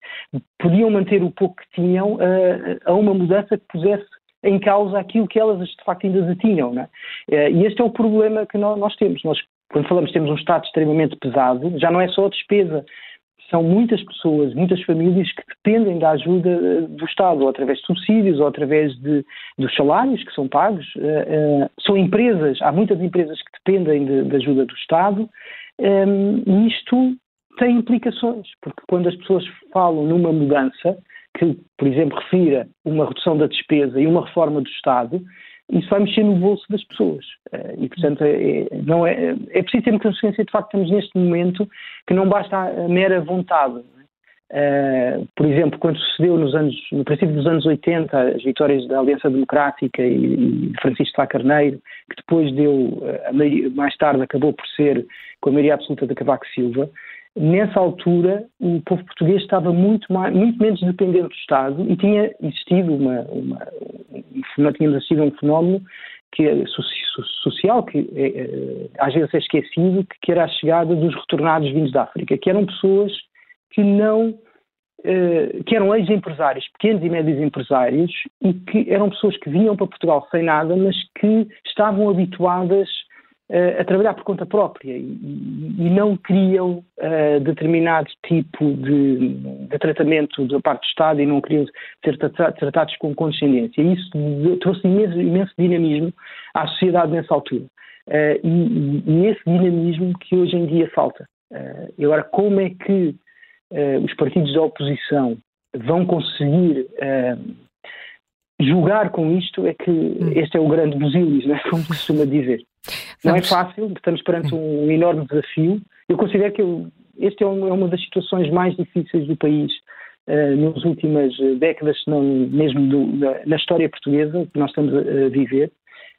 podiam manter o pouco que tinham, uh, a uma mudança que pusesse em causa aquilo que elas de facto ainda detinham. É? Uh, e este é o problema que nós, nós temos. Nós, quando falamos temos um Estado extremamente pesado, já não é só a despesa são muitas pessoas, muitas famílias que dependem da ajuda eh, do Estado, ou através de subsídios, ou através de, dos salários que são pagos. Uh, uh, são empresas, há muitas empresas que dependem da de ajuda do Estado, um, e isto tem implicações, porque quando as pessoas falam numa mudança, que, por exemplo, refira uma redução da despesa e uma reforma do Estado, isso vai mexer no bolso das pessoas. Eh, e, portanto, é, é, não é, é preciso ter consciência, de facto, estamos neste momento que não basta a mera vontade. Uh, por exemplo, quando sucedeu nos anos, no princípio dos anos 80, as vitórias da Aliança Democrática e, e Francisco Sá Carneiro, que depois deu, mais tarde acabou por ser com a maioria absoluta de Cavaco Silva, nessa altura o povo português estava muito, mais, muito menos dependente do Estado e tinha existido uma, uma, uma tínhamos um fenómeno que é social, que é, é, às vezes é esquecido, que era a chegada dos retornados vindos da África, que eram pessoas que não eh, que eram ex-empresários, pequenos e médios empresários, e que eram pessoas que vinham para Portugal sem nada, mas que estavam habituadas a trabalhar por conta própria e, e não queriam uh, determinado tipo de, de, tratamento da parte do Estado e não queriam ser tratados com condescendência. Isso trouxe imenso, imenso dinamismo à sociedade nessa altura. Uh, e, e, esse dinamismo que hoje em dia falta. e agora, como é que os partidos da oposição vão conseguir julgar com isto é que hum. este é o grande busilis, né? como costuma dizer. Não é fácil, estamos perante um enorme desafio. Eu considero que eu, este é, é, uma das situações mais difíceis do país uh, nas últimas décadas, se não mesmo do, da, na história portuguesa que nós estamos a, viver.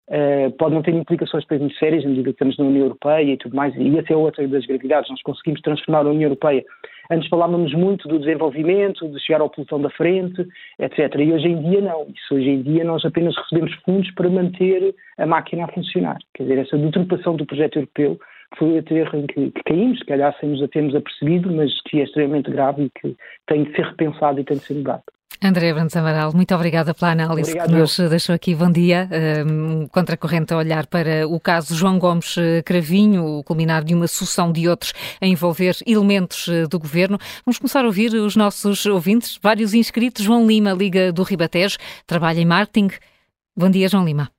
Uh, pode não ter implicações para sérias, na medida que estamos na União Europeia e tudo mais, e essa é outra das gravidades. Nós conseguimos transformar a União Europeia. Antes falávamos muito do desenvolvimento, de chegar ao pelotão da frente, etc. E hoje em dia não. Isso hoje em dia nós apenas recebemos fundos para manter a máquina a funcionar. Quer dizer, essa deturpação do projeto europeu foi outro erro em que, que caímos, se calhar sem nos a termos apercebido, mas que é extremamente grave e que tem de ser repensado e tem de ser mudado. André Brandes Amaral, muito obrigada pela análise Obrigado. que nos deixou aqui. Bom dia. Um, contracorrente a olhar para o caso João Gomes eh, Cravinho, o culminar de uma sucessão de outros a envolver elementos eh, do governo. Vamos começar a ouvir os nossos ouvintes, vários inscritos. João Lima, Liga do Ribatejo, trabalha em marketing. Bom dia, João Lima.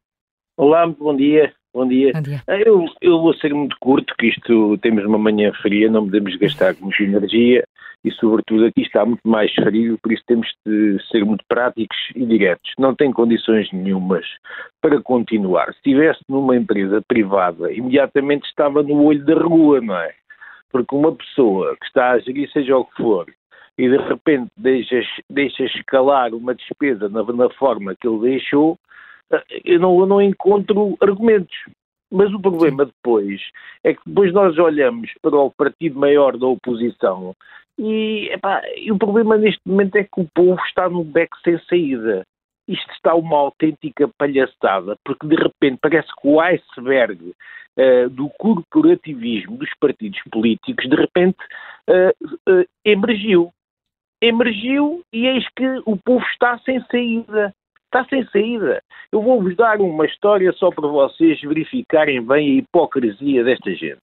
Olá, bom dia. Bom dia. Bom dia. Ah, eu, eu vou ser muito curto, que isto temos uma manhã fria, não podemos gastar muita energia e, sobretudo, aqui está muito mais frio, por isso temos de ser muito práticos e diretos. Não tem condições nenhumas para continuar. Se estivesse numa empresa privada, imediatamente estava no olho da rua, não é? Porque uma pessoa que está a gerir seja o que for e de repente deixa, deixa escalar uma despesa na, na forma que ele deixou, eh, eu não, eu não encontro argumentos. Mas o problema depois é que depois nós olhamos para o partido maior da oposição e, epá, e o problema neste momento é que o povo está num beco sem saída. Isto está uma autêntica palhaçada, porque de repente parece que o iceberg uh, do corporativismo dos partidos políticos de repente uh, uh, emergiu. Emergiu e eis que o povo está sem saída está sem saída. Eu vou-vos dar uma história só para vocês verificarem bem a hipocrisia desta gente.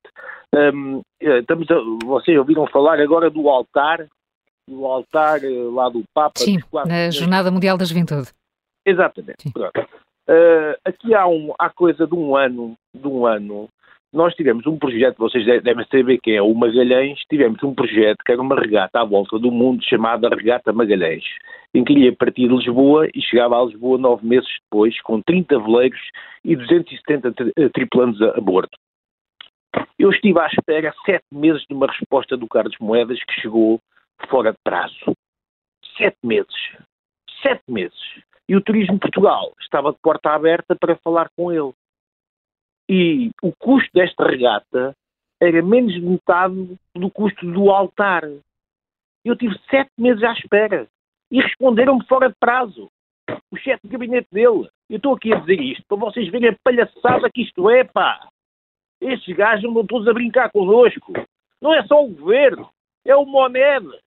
Um, eh, estamos a, vocês ouviram falar agora do altar, do altar eh, lá do Papa. Sim, na Jornada Mundial da Juventude. Exatamente. Uh, aqui há, um, há coisa de um ano, de um ano, nós tivemos um projeto, vocês devem saber quem é o Magalhães, tivemos um projeto que era uma regata à volta do mundo chamada Regata Magalhães, em que ia partir de Lisboa e chegava a Lisboa nove meses depois, com 30 veleiros e 270 tripulantes a, a bordo. Eu estive à espera sete meses de uma resposta do Carlos Moedas que chegou fora de prazo. Sete meses. Sete meses. E o Turismo Portugal estava de porta aberta para falar com ele. E o custo desta regata era menos de metade do custo do altar. Eu tive sete meses à espera e responderam-me fora de prazo. O chefe de gabinete dele. Eu estou aqui a dizer isto para vocês verem a palhaçada que isto é, pá. Estes gajos andam todos a brincar connosco. Não é só o governo, é o Monedas,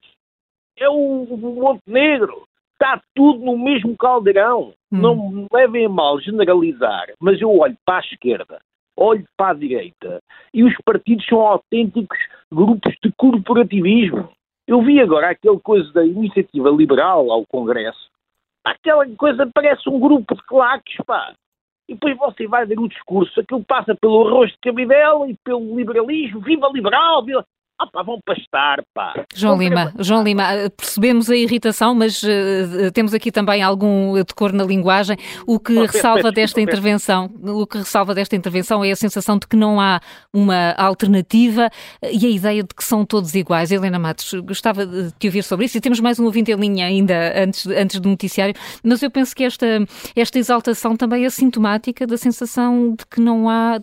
é o Montenegro. Está tudo no mesmo caldeirão. Hum. Não me levem a mal generalizar, mas eu olho para a esquerda, olho para a direita e os partidos são autênticos grupos de corporativismo. Eu vi agora aquele coisa da iniciativa liberal ao Congresso. Aquela coisa parece um grupo de claques, pá. E depois você vai ver o discurso, aquilo passa pelo arroz de cabidela e pelo liberalismo, viva liberal, viva... Ah pá, vão pastar, pá. João Lima, João Lima, eh, percebemos a irritação, mas uh, temos aqui também algum decor na linguagem. O que oh, ressalva desta intervenção, o que ressalva desta intervenção é a sensação de que não há uma alternativa e a ideia de que são todos iguais. Helena Matos, gostava de te ouvir sobre isso e temos mais um ouvinte em linha ainda antes, antes do noticiário, mas eu penso que esta, esta exaltação também é sintomática da sensação de que não há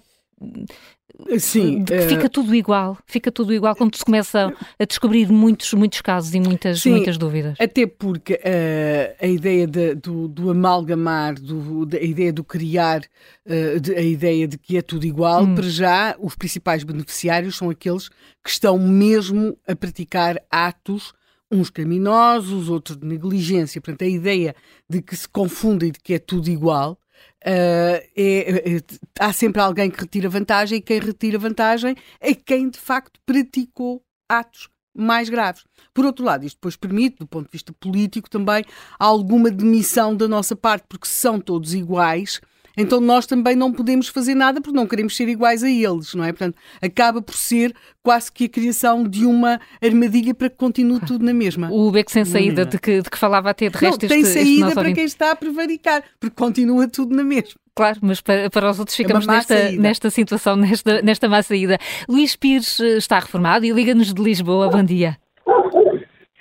Sim, de que fica eh, tudo igual, fica tudo igual quando se começa a descobrir muitos, muitos casos e muitas, sim, muitas dúvidas. Até porque uh, a ideia de, do, do, amalgamar, do, a ideia do criar, uh, de, a ideia de que é tudo igual, hum. para já os principais beneficiários são aqueles que estão mesmo a praticar atos uns criminosos, outros de negligência. Portanto, a ideia de que se confunda e de que é tudo igual Uh, é, é, há sempre alguém que retira vantagem e quem retira vantagem é quem de facto praticou atos mais graves. Por outro lado, isto depois permite, do ponto de vista político, também alguma demissão da nossa parte, porque se são todos iguais, então nós também não podemos fazer nada porque não queremos ser iguais a eles, não é? Portanto, acaba por ser quase que a criação de uma armadilha para que continue tudo na mesma. O beco sem saída de que, de que falava até de resto não, tem saída para quem está a prevaricar, porque continua tudo na mesma. Claro, mas para, para os outros é ficamos é nesta, nesta situação, nesta, nesta má saída. Luís Pires eh, está reformado e liga-nos de Lisboa. Bom dia.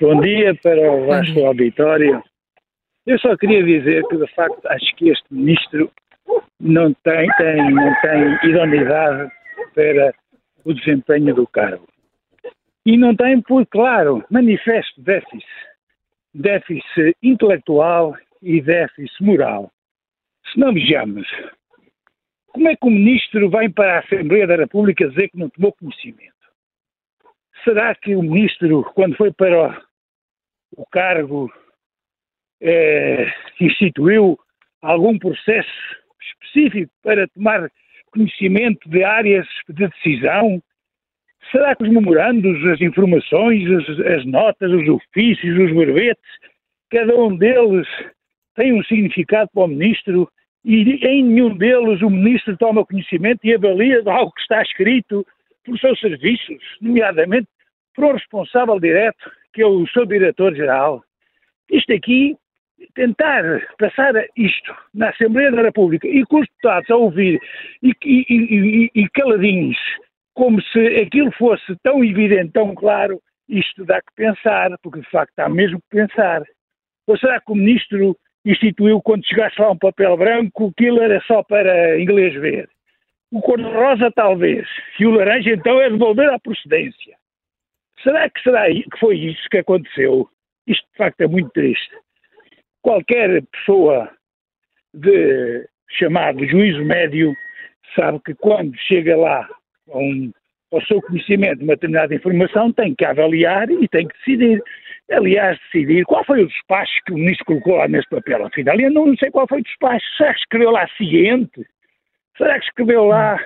Bom dia para o vasto auditório. Eu só queria dizer que, de facto, acho que este ministro não tem, tem, não tem idoneidade para o desempenho do cargo. E não tem, por claro, manifesto déficit, déficit intelectual e déficit moral. Se não vejamos, como é que o ministro vem para a Assembleia da República dizer que não tomou conhecimento? Será que o ministro, quando foi para o, cargo, eh, instituiu algum processo específico para tomar conhecimento de áreas de decisão? Será que os memorandos, as informações, as, as notas, os ofícios, os verbetes, cada um deles tem um significado para o ministro e em nenhum deles o ministro toma conhecimento e avalia algo que está escrito por seus serviços, nomeadamente por um responsável direto, que é o seu diretor-geral. Isto aqui tentar passar isto na Assembleia da República e com os deputados a ouvir e, e, e, e, caladinhos, como se aquilo fosse tão evidente, tão claro, isto dá que pensar, porque de facto há mesmo que pensar. Ou será que o ministro instituiu quando chegasse lá um papel branco, aquilo era só para inglês ver? O cor-de-rosa talvez, e o laranja então é devolver à procedência. Será que, será que foi isso que aconteceu? Isto de facto é muito triste qualquer pessoa de chamado juízo médio sabe que quando chega lá um, ao seu conhecimento uma determinada informação tem que avaliar e tem que decidir. Aliás, decidir qual foi o despacho que o ministro colocou lá nesse papel. Afinal, eu não sei qual foi o despacho. Será que escreveu lá ciente? Será que escreveu lá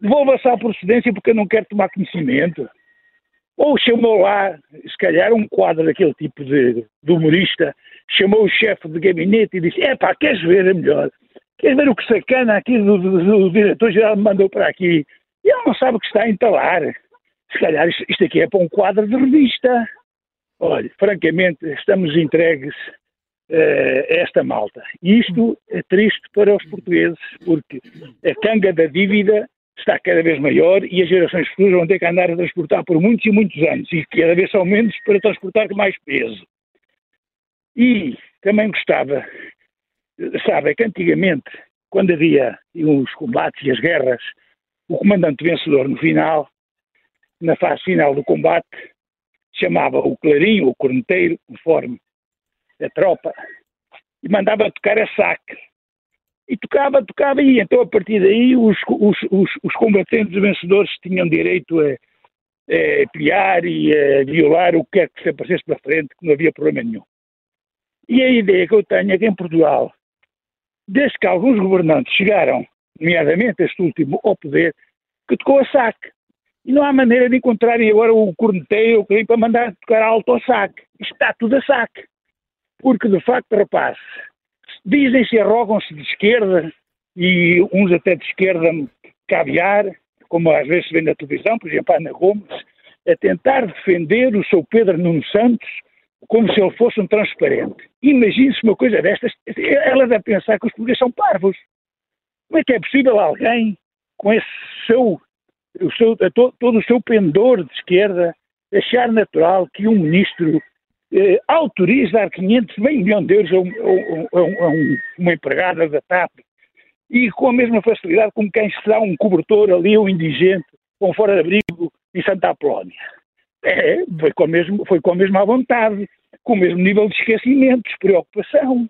devolva-se à procedência porque eu não quero tomar conhecimento? Ou chamou lá, se calhar, um quadro daquele tipo de, de humorista, chamou o chefe de gabinete e disse: É pá, queres ver? É melhor. Queres ver o que sacana aqui do, do, do diretor-geral me mandou para aqui? E ele não sabe o que está a entalar. Se calhar isto aqui é para um quadro de revista. Olha, francamente, estamos entregues uh, esta malta. E isto é triste para os portugueses, porque a canga da dívida está cada vez maior e as gerações futuras vão ter que andar a transportar por muitos e muitos anos e cada vez são menos para transportar mais peso. E também gostava, sabe, que antigamente, quando havia os combates e as guerras, o comandante vencedor no final, na fase final do combate, chamava o clarinho, o corneteiro, conforme a tropa, e mandava tocar a saque. E tocava, tocava, e então a partir daí os, os, os, os combatentes vencedores tinham direito a, a pilhar e a violar o que quer que se aparecesse para frente, que não havia problema nenhum. E a ideia que eu tenho é que em Portugal, desde que alguns governantes chegaram, nomeadamente este último, ao poder, que tocou a saque. E não há maneira de encontrarem agora o corneteiro para mandar tocar alto ao saque. Isto está tudo a saque. Porque, de facto, rapaz, dizem-se, arrogam-se de esquerda, e uns até de esquerda caviar, como às vezes se vê na televisão, por exemplo, a Ana Gomes, a tentar defender o seu Pedro Nuno Santos como se ele fosse um transparente. Imagine-se uma coisa destas, ela deve pensar que os portugueses são parvos. Como é que é possível alguém com esse seu, o seu todo, o seu pendor de esquerda achar natural que um ministro eh, autorize dar 500, meio milhão de euros a, um, a, um, a um, uma empregada da TAP e com a mesma facilidade como quem se dá um cobertor ali, um indigente, com fora de abrigo em Santa Apolónia. É, foi com, a mesmo, foi com a mesma vontade, com o mesmo nível de esquecimento, despreocupação.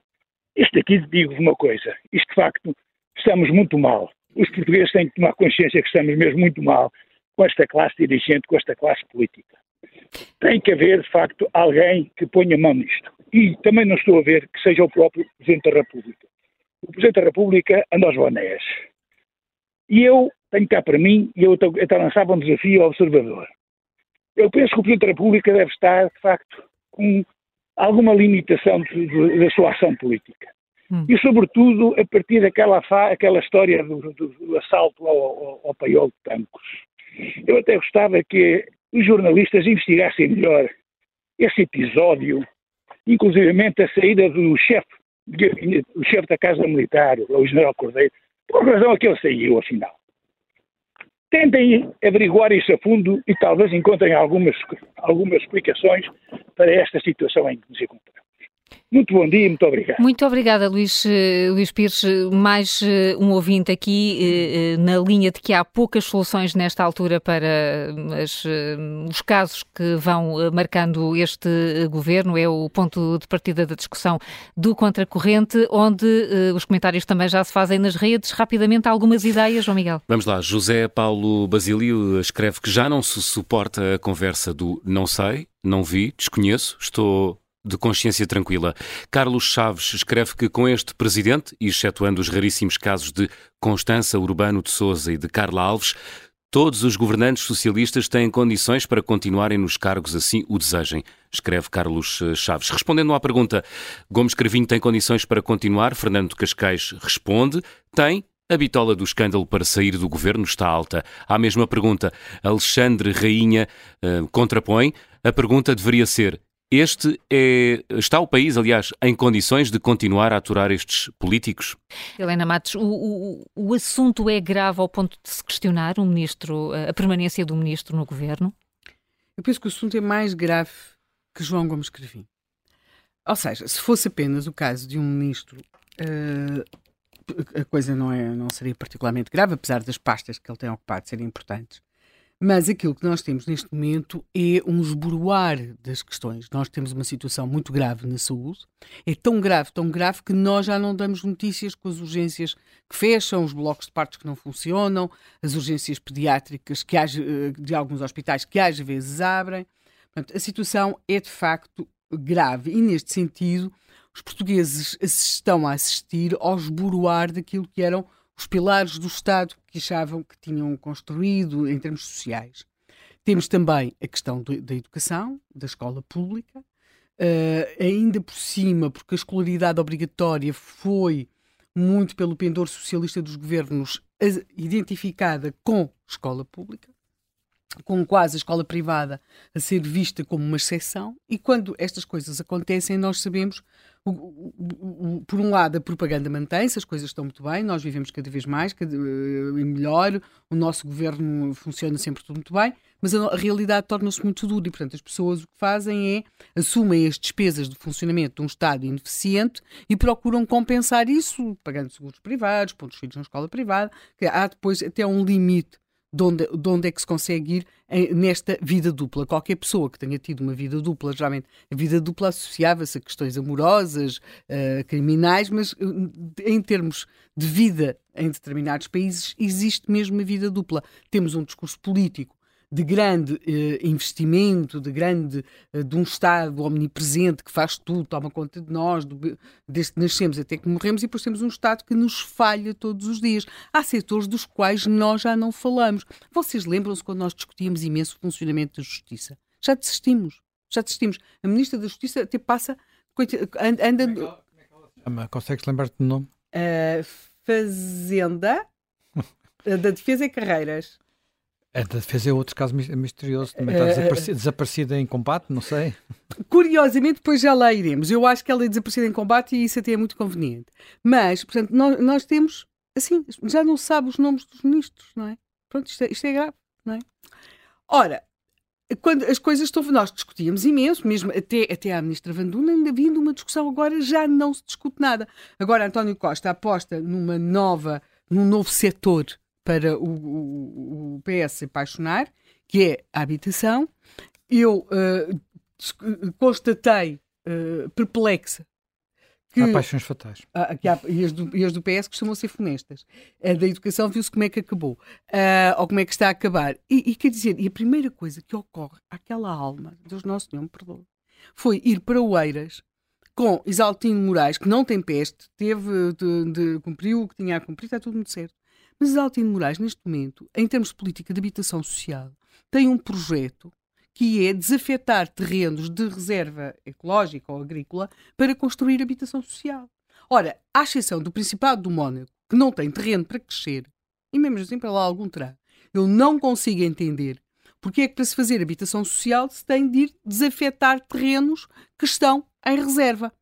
Isto aqui digo-vos uma coisa, isto de facto estamos muito mal. Os portugueses têm que tomar consciência que estamos mesmo muito mal com esta classe dirigente, com esta classe política. Tem que haver, de facto, alguém que ponha mão nisto. E também não estou a ver que seja o próprio Presidente da República. O Presidente da República anda aos bonés. E eu tenho cá para mim, e eu até lançava um desafio ao observador. Eu penso que o Presidente da República deve estar, de facto, com alguma limitação de, de, da sua ação política. Hum. E, sobretudo, a partir daquela aquela história do, do, do assalto ao, ao, ao paiol de Tancos. Eu até gostava que os jornalistas investigassem melhor esse episódio, inclusivamente a saída do chefe o chefe da Casa Militar, o general Cordeiro, por razão a que ele saiu, afinal. Tentem averiguar isso a fundo e talvez encontrem algumas, algumas explicações para esta situação em que nos encontramos. Muito bom dia, muito obrigado. Muito obrigada, Luís, eh, Luís Pires. Mais eh, um ouvinte aqui eh, na linha de que há poucas soluções nesta altura para as, os casos que vão marcando este governo. É o ponto de partida da discussão do Contracorrente, onde os comentários também já se fazem nas redes. Rapidamente, algumas ideias, João Miguel. Vamos lá. José Paulo Basílio escreve que já não se suporta a conversa do não sei, não vi, desconheço, estou de consciência tranquila. Carlos Chaves escreve que com este presidente, excetuando os raríssimos casos de Constança Urbano de Souza e de Carla Alves, Todos os governantes socialistas têm condições para continuarem nos cargos assim o desejem, escreve Carlos eh, Chaves. Respondendo à pergunta, Gomes Cravinho tem condições para continuar? Fernando Cascais responde: tem. A bitola do escândalo para sair do governo está alta. À mesma pergunta, Alexandre Rainha uh, contrapõe. A pergunta deveria ser: este é, está o país, aliás, em condições de continuar a aturar estes políticos? Helena Matos, o, o, o assunto é grave ao ponto de se questionar o ministro, a permanência do ministro no governo? Eu penso que o assunto é mais grave que João Gomes Cravinho. Ou seja, se fosse apenas o caso de um ministro, uh, a coisa não, é, não seria particularmente grave, apesar das pastas que ele tem ocupado serem importantes. Mas aquilo que nós temos neste momento é um esboroar das questões. Nós temos uma situação muito grave na saúde. É tão grave, tão grave, que nós já não damos notícias com as urgências que fecham, os blocos de partos que não funcionam, as urgências pediátricas que eh, de alguns hospitais que às vezes abrem. Portanto, a situação é de facto grave e, neste sentido, os portugueses estão a assistir ao esboroar daquilo que eram os pilares do Estado que achavam que tinham construído em termos sociais. Temos também a questão de, da educação, da escola pública, uh, ainda por cima, porque a escolaridade obrigatória foi muito pelo pendor socialista dos governos, identificada com escola pública, com quase a escola privada a ser vista como uma exceção, e quando estas coisas acontecem, nós sabemos, por um lado, a propaganda mantém-se, as coisas estão muito bem, nós vivemos cada vez mais cada, e melhor, o nosso governo funciona sempre tudo muito bem, mas a, a realidade torna-se muito dura e, portanto, as pessoas o que fazem é assumem as despesas de funcionamento de um Estado ineficiente e procuram compensar isso pagando seguros privados, pontos filhos na escola privada, há depois até um limite de onde, de onde é que se consegue ir em, nesta vida dupla. Qualquer pessoa que tenha tido uma vida dupla, geralmente a vida dupla associava-se a questões amorosas, uh, criminais, mas uh, em termos de vida em determinados países existe mesmo uma vida dupla. Temos um discurso político de grande eh, investimento, de grande eh, de um Estado omnipresente que faz tudo, toma conta de nós, do, desde que nascemos até que morremos, e depois temos um Estado que nos falha todos os dias. Há setores dos quais nós já não falamos. Vocês lembram-se quando nós discutíamos imenso o funcionamento da justiça? Já desistimos. Já desistimos. A Ministra da Justiça até passa. Anda. Como é que ela, como é? Consegues lembrar-te do nome? Uh, fazenda da Defesa e Carreiras. A da defesa é outro caso misterioso, também está desaparecida, desaparecida em combate, não sei. Curiosamente, depois já lá iremos. Eu acho que ela é desaparecida em combate e isso até é muito conveniente. Mas, portanto, nós, nós temos, assim, já não sabe os nomes dos ministros, não é? Pronto, isto é, isto é grave, não é? Ora, quando as coisas estão. Nós discutíamos imenso, mesmo até, até a ministra Vanduna, ainda vindo uma discussão, agora já não se discute nada. Agora António Costa aposta numa nova, num novo setor para o, o, o PS se apaixonar, que é a habitação. Eu uh, constatei uh, perplexa que, há paixões fatais. Uh, que há, e, as do, e as do PS costumam ser funestas. A da educação viu-se como é que acabou, uh, ou como é que está a acabar. E, e, quer dizer, e a primeira coisa que ocorre àquela alma, Deus Nosso Senhor me perdoe, foi ir para Oeiras com Isaltino Moraes, que não tem peste, teve, de, de, cumpriu o que tinha a cumprir, está tudo muito certo. Mas Altino Moraes, neste momento, em termos de política de habitação social, tem um projeto que é desafetar terrenos de reserva ecológica ou agrícola para construir habitação social. Ora, à exceção do Principado do Mónaco, que não tem terreno para crescer, e mesmo assim para lá algum terá, eu não consigo entender porque é que para se fazer habitação social se tem de ir desafetar terrenos que estão em reserva.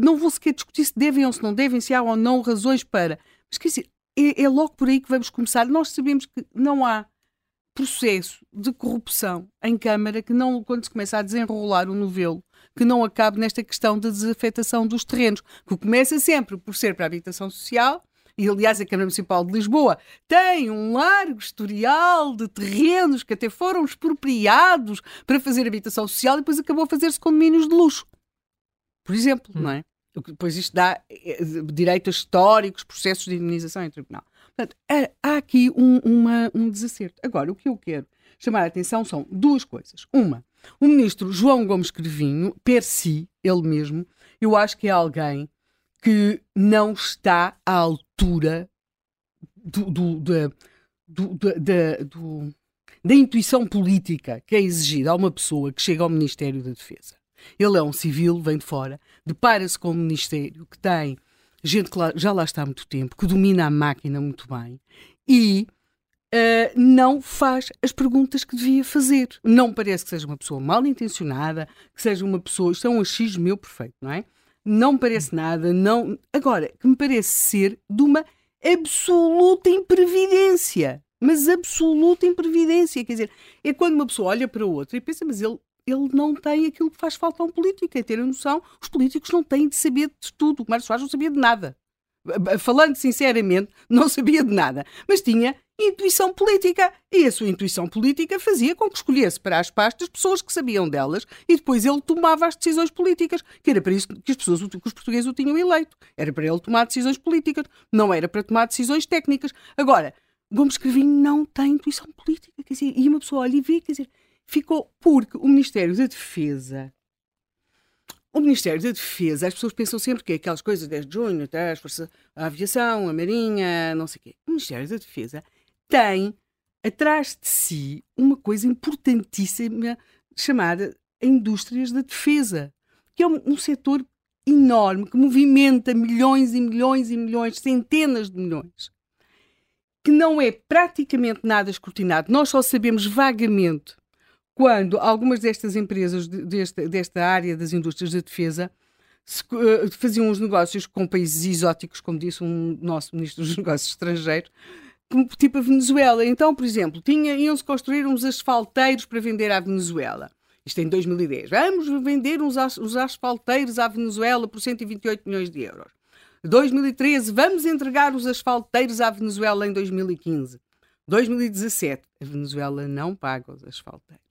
Não vou sequer discutir se devem ou se não devem, se há ou não razões para. Mas quer dizer, é, é logo por aí que vamos começar. Nós sabemos que não há processo de corrupção em Câmara que não, quando se começa a desenrolar o novelo, que não acabe nesta questão da desafetação dos terrenos, que começa sempre por ser para a habitação social, e aliás a Câmara Municipal de Lisboa tem um largo historial de terrenos que até foram expropriados para fazer habitação social e depois acabou a fazer-se condomínios de luxo. Por exemplo, hum. não é? Depois isto dá eh, direitos históricos, processos de indemnização em tribunal. Portanto, há aqui um, uma, um desacerto. Agora, o que eu quero chamar a atenção são duas coisas. Uma, o ministro João Gomes Crevinho, per si, ele mesmo, eu acho que é alguém que não está à altura do, do, do, do, do da intuição política que é exigida a uma pessoa que chega ao Ministério da Defesa. Ele é um civil, vem de fora, depara-se com um Ministério que tem gente que já lá está há muito tempo, que domina a máquina muito bem e uh, não faz as perguntas que devia fazer. Não parece que seja uma pessoa mal intencionada, que seja uma pessoa. Isto é um achismo meu perfeito, não é? Não me parece nada, não. Agora, que me parece ser de uma absoluta imprevidência. Mas absoluta imprevidência. Quer dizer, é quando uma pessoa olha para outra e pensa, mas ele ele não tem aquilo que faz falta a um político, é ter a noção. Os políticos não têm de saber de tudo. O Mário Soares não sabia de nada. Falando sinceramente, não sabia de nada. Mas tinha intuição política. E a sua intuição política fazia com que escolhesse para as pastas pessoas que sabiam delas e depois ele tomava as decisões políticas. Que era para isso que as pessoas, que os portugueses o tinham eleito. Era para ele tomar decisões políticas. Não era para tomar decisões técnicas. Agora, Gomes Cravinho não tem intuição política. Quer dizer, e uma pessoa olha e vê, quer dizer, ficou porque o Ministério da Defesa. O Ministério da Defesa, as pessoas pensam sempre que aquelas coisas, 10 de junho, até as forças, a aviação, a marinha, não sei o quê. O Ministério da Defesa tem atrás de si uma coisa importantíssima chamada indústrias da defesa, que é um, um setor enorme que movimenta milhões e milhões e milhões, centenas de milhões, que não é praticamente nada escrutinado. Nós só sabemos vagamente quando algumas destas empresas desta, desta área das indústrias da defesa se, uh, faziam os negócios com países exóticos, como disse um nosso ministro dos Negócios Estrangeiros, tipo a Venezuela. Então, por exemplo, tinha, iam-se construir uns asfalteiros para vender à Venezuela. Isto em 2010. Vamos vender uns, os asfalteiros à Venezuela por 128 milhões de euros. 2013, vamos entregar os asfalteiros à Venezuela em 2015. 2017, a Venezuela não paga os asfalteiros.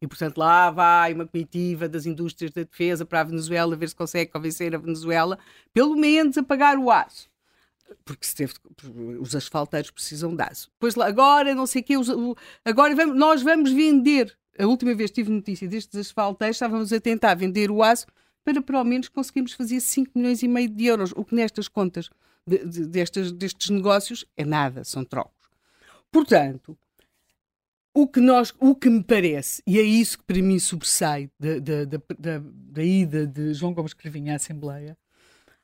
E, portanto, lá vai uma comitiva das indústrias da defesa para a Venezuela ver se consegue convencer a Venezuela, pelo menos, a pagar o aço porque teve, os asfalteiros precisam de aço. Pois lá, agora, não sei o quê, agora vamos, nós vamos vender. A última vez tive notícia destes asfalteiros, estávamos a tentar vender o aço para pelo menos conseguirmos fazer 5 milhões e meio de euros, o que nestas contas de, de, destes, destes negócios é nada, são trocos. Portanto, o que, nós, o que me parece, e é isso que para mim sobressai da, da, da, da ida de João Gomes Cravinho à Assembleia,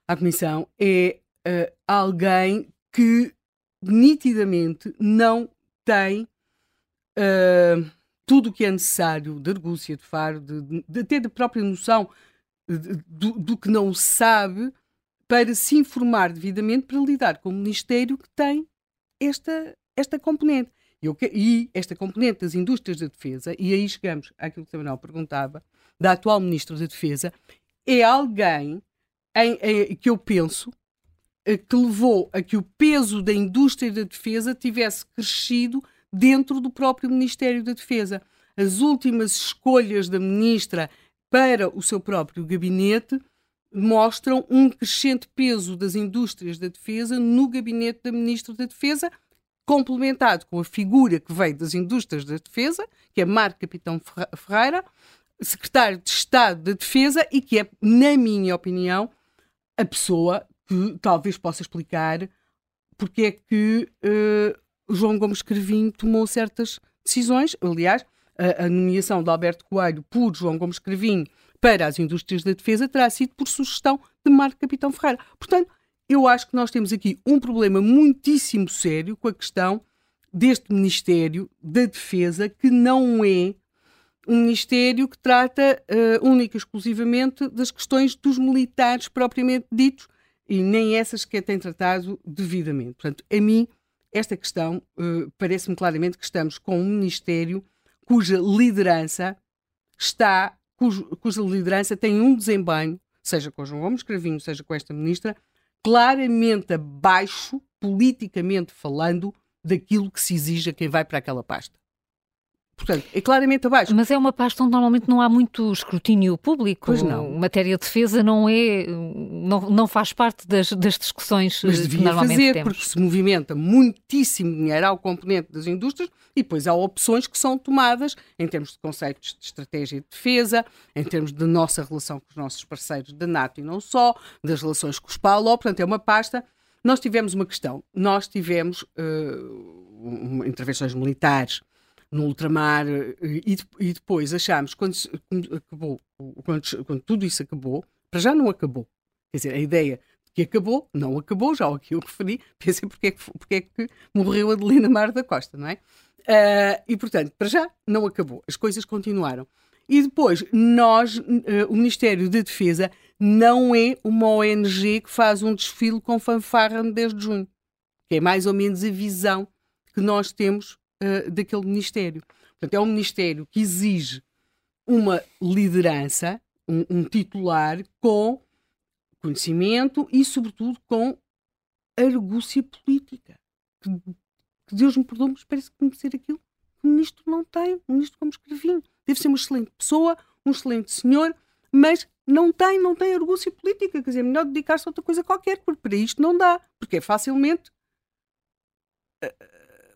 à Comissão, é uh, alguém que nitidamente não tem uh, tudo o que é necessário de argúcia, de faro, de, de ter a própria noção de, do, do que não sabe para se informar devidamente para lidar com o Ministério que tem esta, esta componente. Eu, e esta componente das indústrias da defesa, e aí chegamos àquilo que o Manuel perguntava, da atual Ministra da Defesa, é alguém em, em, que eu penso eh, que levou a que o peso da indústria da defesa tivesse crescido dentro do próprio Ministério da Defesa. As últimas escolhas da ministra para o seu próprio gabinete mostram um crescente peso das indústrias da defesa no gabinete da ministra da Defesa, complementado com a figura que veio das indústrias da defesa, que é Marco Capitão Ferreira, secretário de Estado da Defesa e que é, na minha opinião, a pessoa que talvez possa explicar porque é que uh, João Gomes Cravinho tomou certas decisões. Aliás, a, a, nomeação de Alberto Coelho por João Gomes Cravinho para as indústrias da defesa terá sido por sugestão de Marco Capitão Ferreira. Portanto, eu acho que nós temos aqui um problema muitíssimo sério com a questão deste Ministério da Defesa, que não é um Ministério que trata uh, única e exclusivamente das questões dos militares propriamente ditos, e nem essas que tem tratado devidamente. Portanto, a mim, esta questão uh, parece-me claramente que estamos com um Ministério cuja liderança está, cujo, cuja liderança tem um desempenho, seja com João Gomes Cravinho, seja com esta Ministra, claramente abaixo, politicamente falando, daquilo que se exige a quem vai para aquela pasta. Portanto, é claramente abaixo. Mas é uma pasta onde normalmente não há muito escrutínio público. Pois não. Matéria de defesa não é, não, não faz parte das, das discussões Mas devia que normalmente fazer, temos. porque se movimenta muitíssimo dinheiro ao componente das indústrias e depois há opções que são tomadas em termos de conceitos de estratégia de defesa, em termos de nossa relação com os nossos parceiros da NATO e não só, das relações com os PALO, portanto é uma pasta. Nós tivemos uma questão, nós tivemos uh, intervenções militares no ultramar eh, e, e depois achámos, quando, acabou, quando, quando tudo isso acabou, para já não acabou. Quer dizer, a ideia que acabou, não acabou, já aqui eu referi, pensei porque é, que, porque é que morreu Adelina Mar da Costa, não é? Uh, e portanto, para já não acabou, as coisas continuaram. E depois, nós, uh, o Ministério da Defesa, não é uma ONG que faz um desfile com fanfarra no 10 de junho, que é mais ou menos a visão que nós temos uh, daquele Ministério. Portanto, é um Ministério que exige uma liderança, um, um titular com conhecimento e, sobretudo, com argúcia política. Que, que Deus me perdoe, mas parece ser aquilo que o ministro não tem. O ministro, como escrevi, deve ser uma excelente pessoa, um excelente senhor, mas não tem, não tem argúcia política. Quer dizer, é melhor dedicar-se a outra coisa qualquer, porque para isto não dá, porque é facilmente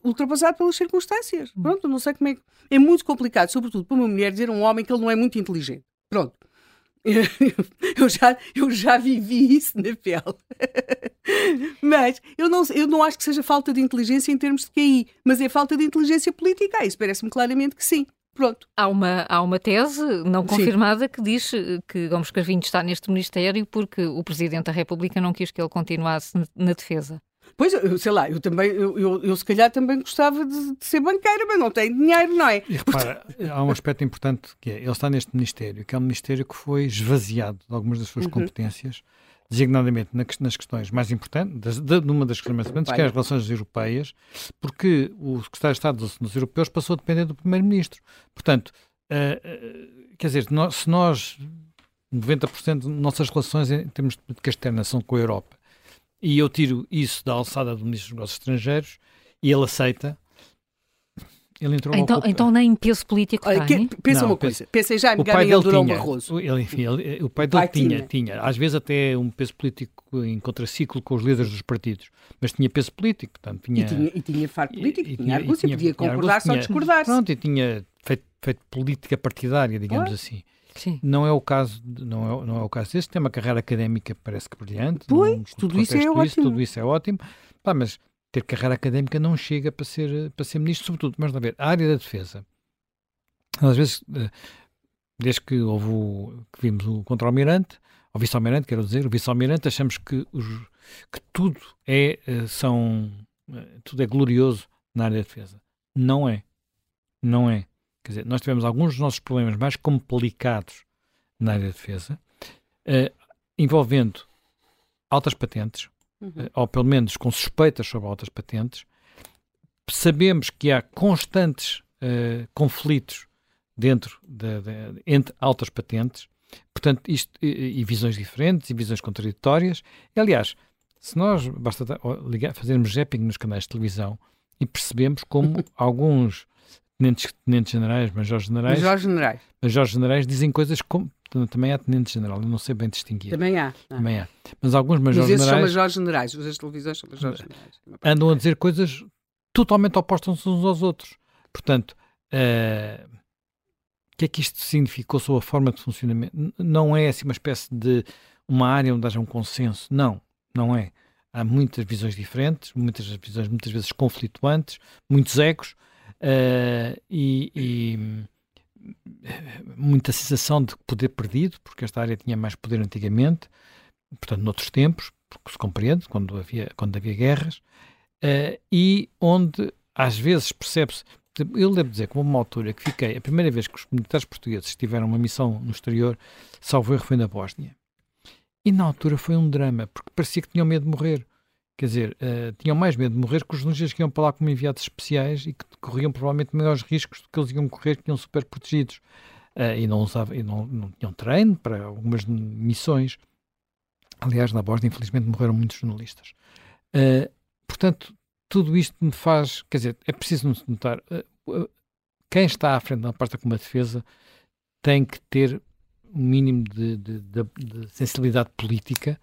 ultrapassado pelas circunstâncias. Hum. Pronto, não sei como é que. É muito complicado, sobretudo para uma mulher, dizer a um homem que ele não é muito inteligente. Pronto. Eu já, eu já vivi isso na pele. Mas eu não, eu não acho que seja falta de inteligência em termos de QI, mas é falta de inteligência política. Isso parece-me claramente que sim. Pronto. Há uma, há uma tese não confirmada Sim. que diz que Gomes Carvinho está neste Ministério porque o Presidente da República não quis que ele continuasse na defesa. Pois, eu, sei lá, eu também, eu, eu, eu, se calhar também gostava de, de ser banqueira, mas não tenho dinheiro, não é? E repara, há um aspecto importante que é, ele está neste Ministério, que é um Ministério que foi esvaziado de algumas das suas uhum. competências, designadamente nas questões mais importantes, de, de uma das questões mais importantes, que é as relações europeias, porque o secretário de Estado dos Assuntos Europeus passou a depender do Primeiro-Ministro. Portanto, uh, uh, quer dizer, nós, se nós 90% de nossas relações em termos de política externa são com a Europa e eu tiro isso da alçada do Ministro dos Negócios Estrangeiros e ele aceita. Ele entrou então, então nem peso político Olha, tem? Que, pensa não, uma coisa, pensa já em Miguel Durão Barroso. Ele, enfim, ele, o pai dele tinha, tinha, tinha, às vezes até um peso político em contraciclo com os líderes dos partidos, mas tinha peso político, portanto tinha... E tinha, e tinha faro político, e, tinha argúcia, podia concordar ou discordar-se. Pronto, e tinha feito, feito política partidária, digamos assim. Sim. Não é o caso, não é, não é o caso desse. Tem uma carreira académica parece que brilhante. Pois, tudo isso é isso, ótimo. Tudo isso é ótimo. Pá, mas ter carreira académica não chega para ser, para ser ministro, sobretudo. Mas, a ver, a área da defesa, às vezes, eh, desde que houve o, que vimos o contra-almirante, o vice-almirante, quero dizer, o vice-almirante, achamos que, os, que tudo é, eh, são, eh, tudo é glorioso na área da defesa. Não é. Não é. Quer dizer, nós tivemos alguns dos nossos problemas mais complicados na área de defesa, uh, envolvendo altas patentes, uhum. uh, ou pelo menos com suspeitas sobre altas patentes. Sabemos que há constantes uh, conflitos dentro de, de, entre altas patentes, portanto, isto, e, e, visões diferentes e visões contraditórias. E, aliás, se nós basta ligar, fazermos zapping nos canais de televisão e percebemos como alguns tenentes, tenentes generais, majores generais. Majores generais. Majores generais dizem coisas como. Também há tenente general, eu não sei bem distinguir. Também há. Não. Também há. Mas alguns majores Mas generais. são majores generais, as televisões são majores generais. Andam a dizer coisas totalmente opostas uns aos outros. Portanto, uh, o que é que isto significou sobre a forma de funcionamento? Não é assim uma espécie de uma área onde haja um consenso. Não, não é. Há muitas visões diferentes, muitas visões muitas vezes conflituantes, muitos egos, uh, e, e, muita sensação de poder perdido, porque esta área tinha mais poder antigamente, portanto, noutros tempos, porque se compreende, quando havia, quando havia guerras, uh, e onde às vezes percebe-se. Eu devo dizer que uma altura que fiquei, a primeira vez que os militares portugueses tiveram uma missão no exterior, salvo erro, foi na Bósnia. E na altura foi um drama, porque parecia que tinham medo de morrer. Quer dizer, uh, tinham mais medo de morrer que os jornalistas que iam para lá como enviados especiais e que corriam provavelmente maiores riscos do que eles iam correr, que iam super protegidos. Uh, e não, e não, não tinham treino para algumas missões. Aliás, na Bósnia, infelizmente, morreram muitos jornalistas. Uh, portanto, tudo isto me faz. Quer dizer, é preciso notar. quem está à frente da parte como a defesa tem que ter um mínimo de, de, de, de sensibilidade política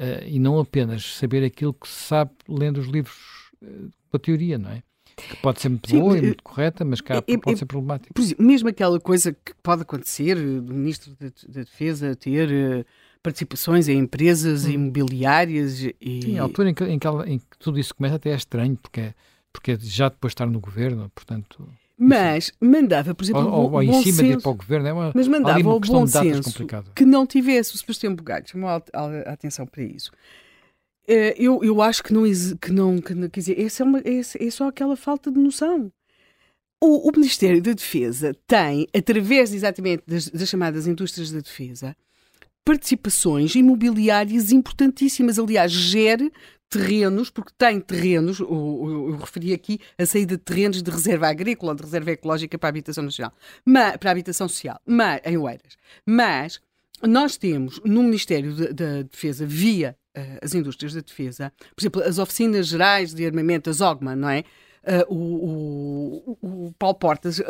uh, e não apenas saber aquilo que se sabe lendo os livros uh, com a teoria, não é? Que pode ser muito Sim, boa e muito correta, mas cá é, pode é, ser problemática. Por exemplo, mesmo aquela coisa que pode acontecer do Ministro da de, de Defesa ter uh, participações em empresas hum. imobiliárias e... Sim, a altura em que, em, que em que, tudo isso começa até é estranho, porque, porque já depois de estar no governo, portanto... Mas mandava, por exemplo, ou, ou em cima senso, de ir para o governo, é uma, mas mandava o bom senso que não tivesse o Sebastião Bugalho, chamou a, a, atenção para isso. Eh, eu, eu acho que não, que não, que, quer dizer, essa é, uma, é, é só aquela falta de noção. O, o, Ministério da Defesa tem, através exatamente das, das chamadas indústrias da defesa, participações imobiliárias importantíssimas. Aliás, gere terrenos, porque tem terrenos, eu, eu, eu, referi aqui a saída de terrenos de reserva agrícola, de reserva ecológica para a habitação nacional, mas, para a habitação social, mas, em Oeiras. Mas nós temos no Ministério da Defesa, via uh, as indústrias da defesa, por exemplo, as oficinas gerais de armamento, as OGMA, não é? Uh, o, o, o Paulo Portas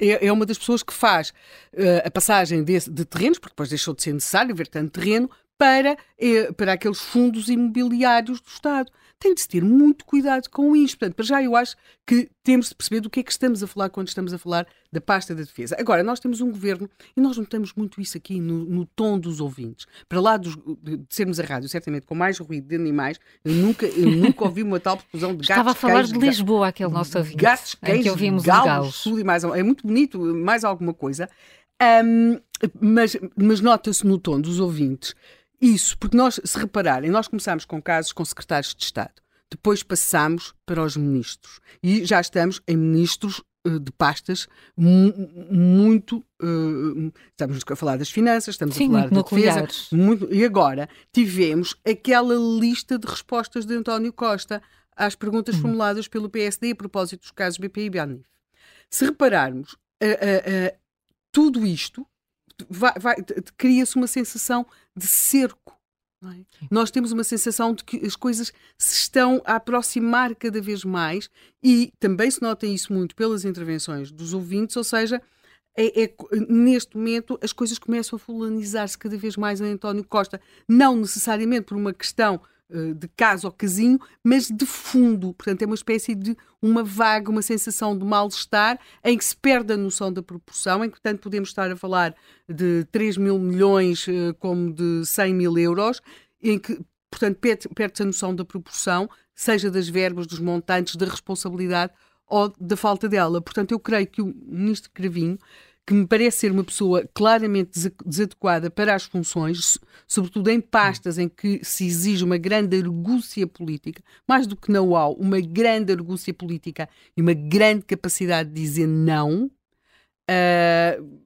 é, é uma das pessoas que faz uh, a passagem desse, de terrenos, porque depois deixou de ser necessário ver tanto terreno, para, eh, para aqueles fundos imobiliários do Estado. tem de se ter muito cuidado com isto. Portanto, para já eu acho que temos de perceber do que é que estamos a falar quando estamos a falar da pasta da defesa. Agora, nós temos um governo, e nós notamos muito isso aqui no, no tom dos ouvintes. Para lá dos, de sermos a rádio, certamente com mais ruído de animais, eu nunca, eu nunca ouvi uma tal profusão de gatos, Estava a falar queijos, de Lisboa, aquele nosso ouvinte. Gatos, queijos, que ouvimos galos, galos. sul e mais, é muito bonito, mais alguma coisa. Um, mas mas nota-se no tom dos ouvintes isso, porque nós, se repararem, nós começámos com casos com secretários de Estado, depois passámos para os ministros e já estamos em ministros uh, de pastas muito. Uh, estamos a falar das finanças, estamos Sim, a falar da defesa. Muito, e agora tivemos aquela lista de respostas de António Costa às perguntas hum. formuladas pelo PSD a propósito dos casos BPI e BANIF. Se repararmos, uh, tudo isto cria-se uma sensação de cerco. É? Nós temos uma sensação de que as coisas se estão a aproximar cada vez mais e também se nota isso muito pelas intervenções dos ouvintes, ou seja, é, é, neste momento as coisas começam a fulanizar-se cada vez mais a António Costa, não necessariamente por uma questão de caso ao casinho, mas de fundo. Portanto, é uma espécie de uma vaga, uma sensação de mal-estar em que se perde a noção da proporção, em que, portanto, podemos estar a falar de 3 mil milhões eh, como de 100 mil euros, em que, portanto, perde-se a noção da proporção, seja das verbas, dos montantes, da responsabilidade ou da falta dela. Portanto, eu creio que o ministro Cravinho que me parece ser uma pessoa claramente desadequada para as funções, sobretudo em pastas em que se exige uma grande argúcia política, mais do que know-how, uma grande argúcia política e uma grande capacidade de dizer não. Uh,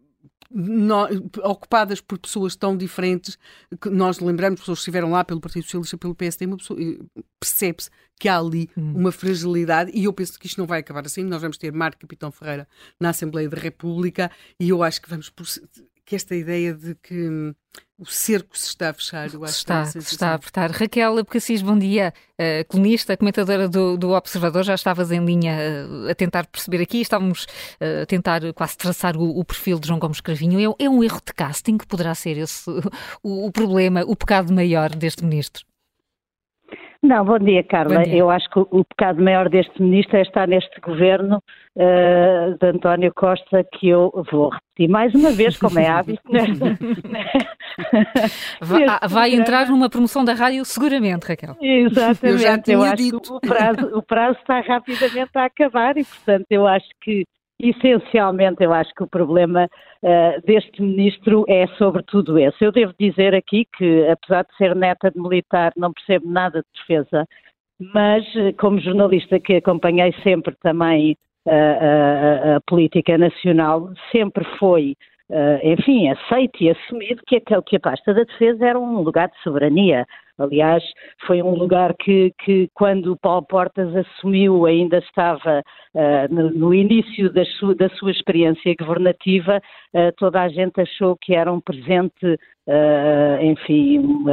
ocupadas por pessoas tão diferentes que nós lembramos, pessoas que estiveram lá pelo Partido Socialista, pelo PSD, percebe-se que há ali hum. uma fragilidade e eu penso que isto não vai acabar assim. Nós vamos ter Marco Capitão Ferreira na Assembleia da República e eu acho que vamos que esta ideia de que hum, o cerco se está a fechar, eu acho está, que se está a apertar. Raquel Abcacis, bom dia, uh, colunista, comentadora do, do, Observador, já estavas em linha uh, a tentar perceber aqui, estávamos uh, a tentar quase traçar o, o, perfil de João Gomes Cravinho. É, é, um erro de casting que poderá ser esse o, o problema, o pecado maior deste ministro? Não, bom dia, Carla. Bom dia. Eu acho que o, pecado maior deste ministro é estar neste governo uh, de António Costa, que eu vou repetir mais uma vez, como é hábito. vai, vai entrar numa promoção da rádio, seguramente, Raquel. Exatamente. Eu, eu acho dito. que o prazo, o prazo está rapidamente a acabar e, portanto, eu acho que Essencialmente, eu acho que o problema uh, deste ministro é sobretudo esse. Eu devo dizer aqui que, apesar de ser neta de militar, não percebo nada de defesa, mas eh, como jornalista que acompanhei sempre também uh, a, a política nacional, sempre foi Uh, enfim, aceito e assumido que, que a pasta da defesa era um lugar de soberania. Aliás, foi um lugar que, que quando Paulo Portas assumiu, ainda estava uh, no, no, início da sua, da sua experiência governativa, uh, toda a gente achou que era um presente, uh, enfim,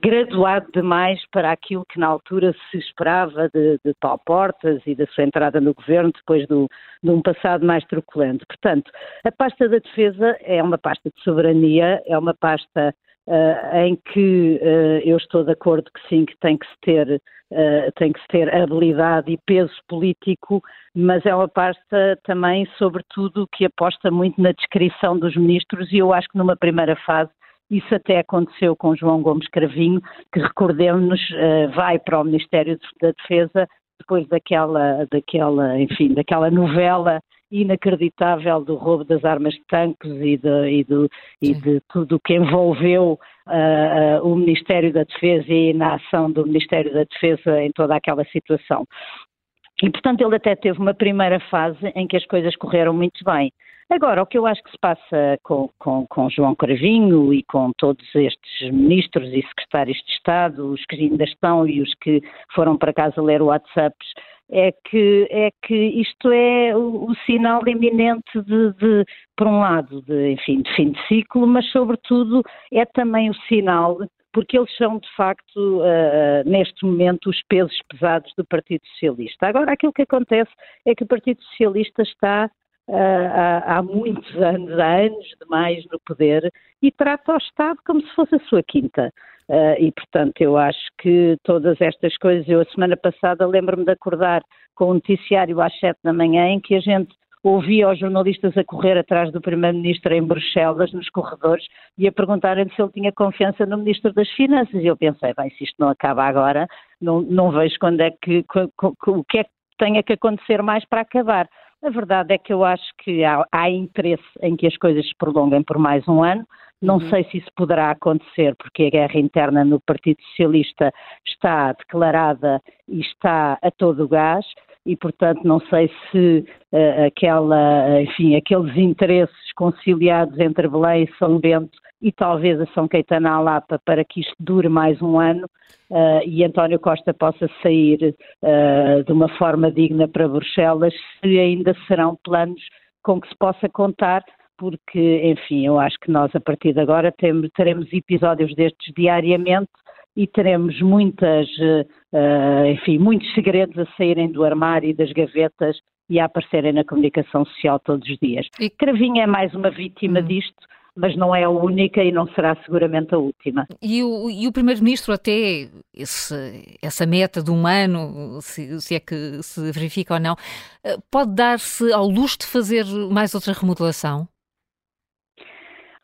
graduado demais para aquilo que na altura se esperava de, de Paulo Portas e da sua entrada no governo depois do, de um passado mais truculento. Portanto, a pasta da defesa é uma pasta de soberania, é uma pasta Uh, em que uh, eu estou de acordo que sim, que tem que se ter, uh, tem que ter habilidade e peso político, mas é uma pasta também, sobretudo, que aposta muito na descrição dos ministros e eu acho que numa primeira fase isso até aconteceu com João Gomes Cravinho, que recordemos-nos, vai para o Ministério da Defesa depois daquela, daquela, enfim, daquela novela inacreditável do roubo das armas de tanques e de, e do, e de tudo o que envolveu uh, uh, o Ministério da Defesa e na ação do Ministério da Defesa em toda aquela situação. E, portanto, ele até teve uma primeira fase em que as coisas correram muito bem. Agora, o que eu acho que se passa com, com, com João Cravinho e com todos estes ministros e secretários de Estado, os que ainda estão e os que foram para casa ler WhatsApps, é que, é que isto é o, o sinal iminente de, de, por um lado, de, enfim, de fim de ciclo, mas sobretudo é também o sinal porque eles são, de facto, uh, neste momento, os pesos pesados do Partido Socialista. Agora, aquilo que acontece é que o Partido Socialista está há, muitos anos, há anos demais no poder, e trata o Estado como se fosse a sua quinta. Uh, e, portanto, eu acho que todas estas coisas, eu a semana passada lembro-me de acordar com um noticiário às sete da manhã em que a gente ouvia os jornalistas a correr atrás do Primeiro-Ministro em Bruxelas, nos corredores, e a perguntarem se ele tinha confiança no Ministro das Finanças. E eu pensei, bem, se isto não acaba agora, não, não vejo quando é que, o que é que tenha que acontecer mais para acabar. A verdade é que eu acho que há, há interesse em que as coisas se prolonguem por mais um ano. Não uhum. sei se isso poderá acontecer, porque a guerra interna no Partido Socialista está declarada e está a todo o gás e, portanto, não sei se uh, aquela, enfim, aqueles interesses conciliados entre Belém e São Bento e talvez a São Caetano à Lapa para que isto dure mais um ano uh, e António Costa possa sair uh, de uma forma digna para Bruxelas, se ainda serão planos com que se possa contar porque, enfim, eu acho que nós a partir de agora temos, teremos episódios destes diariamente e teremos muitas, uh, enfim, muitos segredos a saírem do armário e das gavetas e a aparecerem na comunicação social todos os dias. E Cravinha é mais uma vítima hum. disto, mas não é a única e não será seguramente a última. E o, e o Primeiro-Ministro, até esse, essa meta de um ano, se, se, é que se verifica ou não, eh, pode dar-se ao luxo de fazer mais outra remodelação?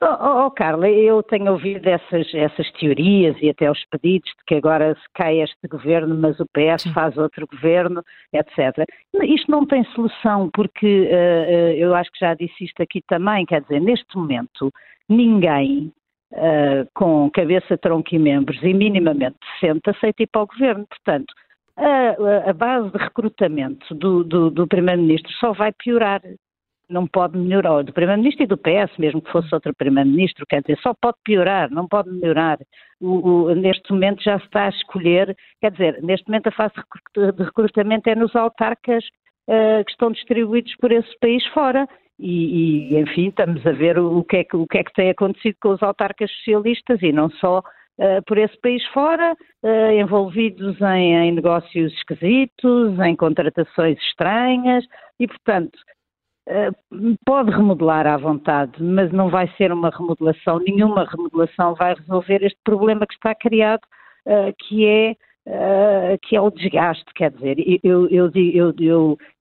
Oh, oh, oh, Carla, eu tenho ouvido essas, essas teorias e até os pedidos de que agora se cai este governo, mas o PS Sim. faz outro governo, etc. Isto não tem solução, porque uh, eu acho que já disse isto aqui também, quer dizer, neste momento ninguém uh, com cabeça, tronco e membros e minimamente decente aceita ir para o governo. Portanto, a, a base de recrutamento do, do, do Primeiro-Ministro só vai piorar não pode melhorar, do Primeiro-Ministro e do PS, mesmo que fosse outro Primeiro-Ministro, quer dizer, só pode piorar, não pode melhorar. O, o, neste momento já se está a escolher, quer dizer, neste momento a fase de recrutamento é nos autarcas uh, que estão distribuídos por esse país fora. E, e, enfim, estamos a ver o, o, que é que, o que é que tem acontecido com os autarcas socialistas e não só Uh, por esse país fora, uh, envolvidos em, em, negócios esquisitos, em contratações estranhas, e, portanto, pode remodelar à vontade, mas não vai ser uma remodelação, nenhuma remodelação vai resolver este problema que está criado, uh, que é Uh, que é o desgaste, quer dizer, eu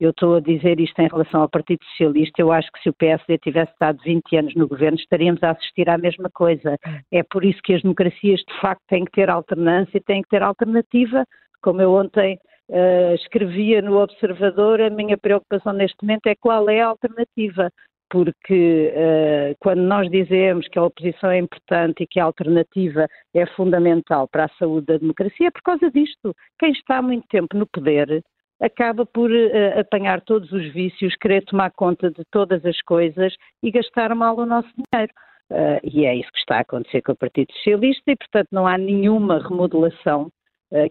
estou a dizer isto em relação ao Partido Socialista, eu acho que se o PSD tivesse estado 20 anos no governo estaríamos a assistir à mesma coisa. É por isso que as democracias de facto têm que ter alternância, têm que ter alternativa, como eu ontem uh, escrevia no Observador, a minha preocupação neste momento é qual é a alternativa, porque uh, quando nós dizemos que a oposição é importante e que a alternativa é fundamental para a saúde da democracia, é por causa disto. Quem está há muito tempo no poder acaba por uh, apanhar todos os vícios, querer tomar conta de todas as coisas e gastar mal o nosso dinheiro. Uh, e é isso que está a acontecer com o Partido Socialista e, portanto, não há nenhuma remodelação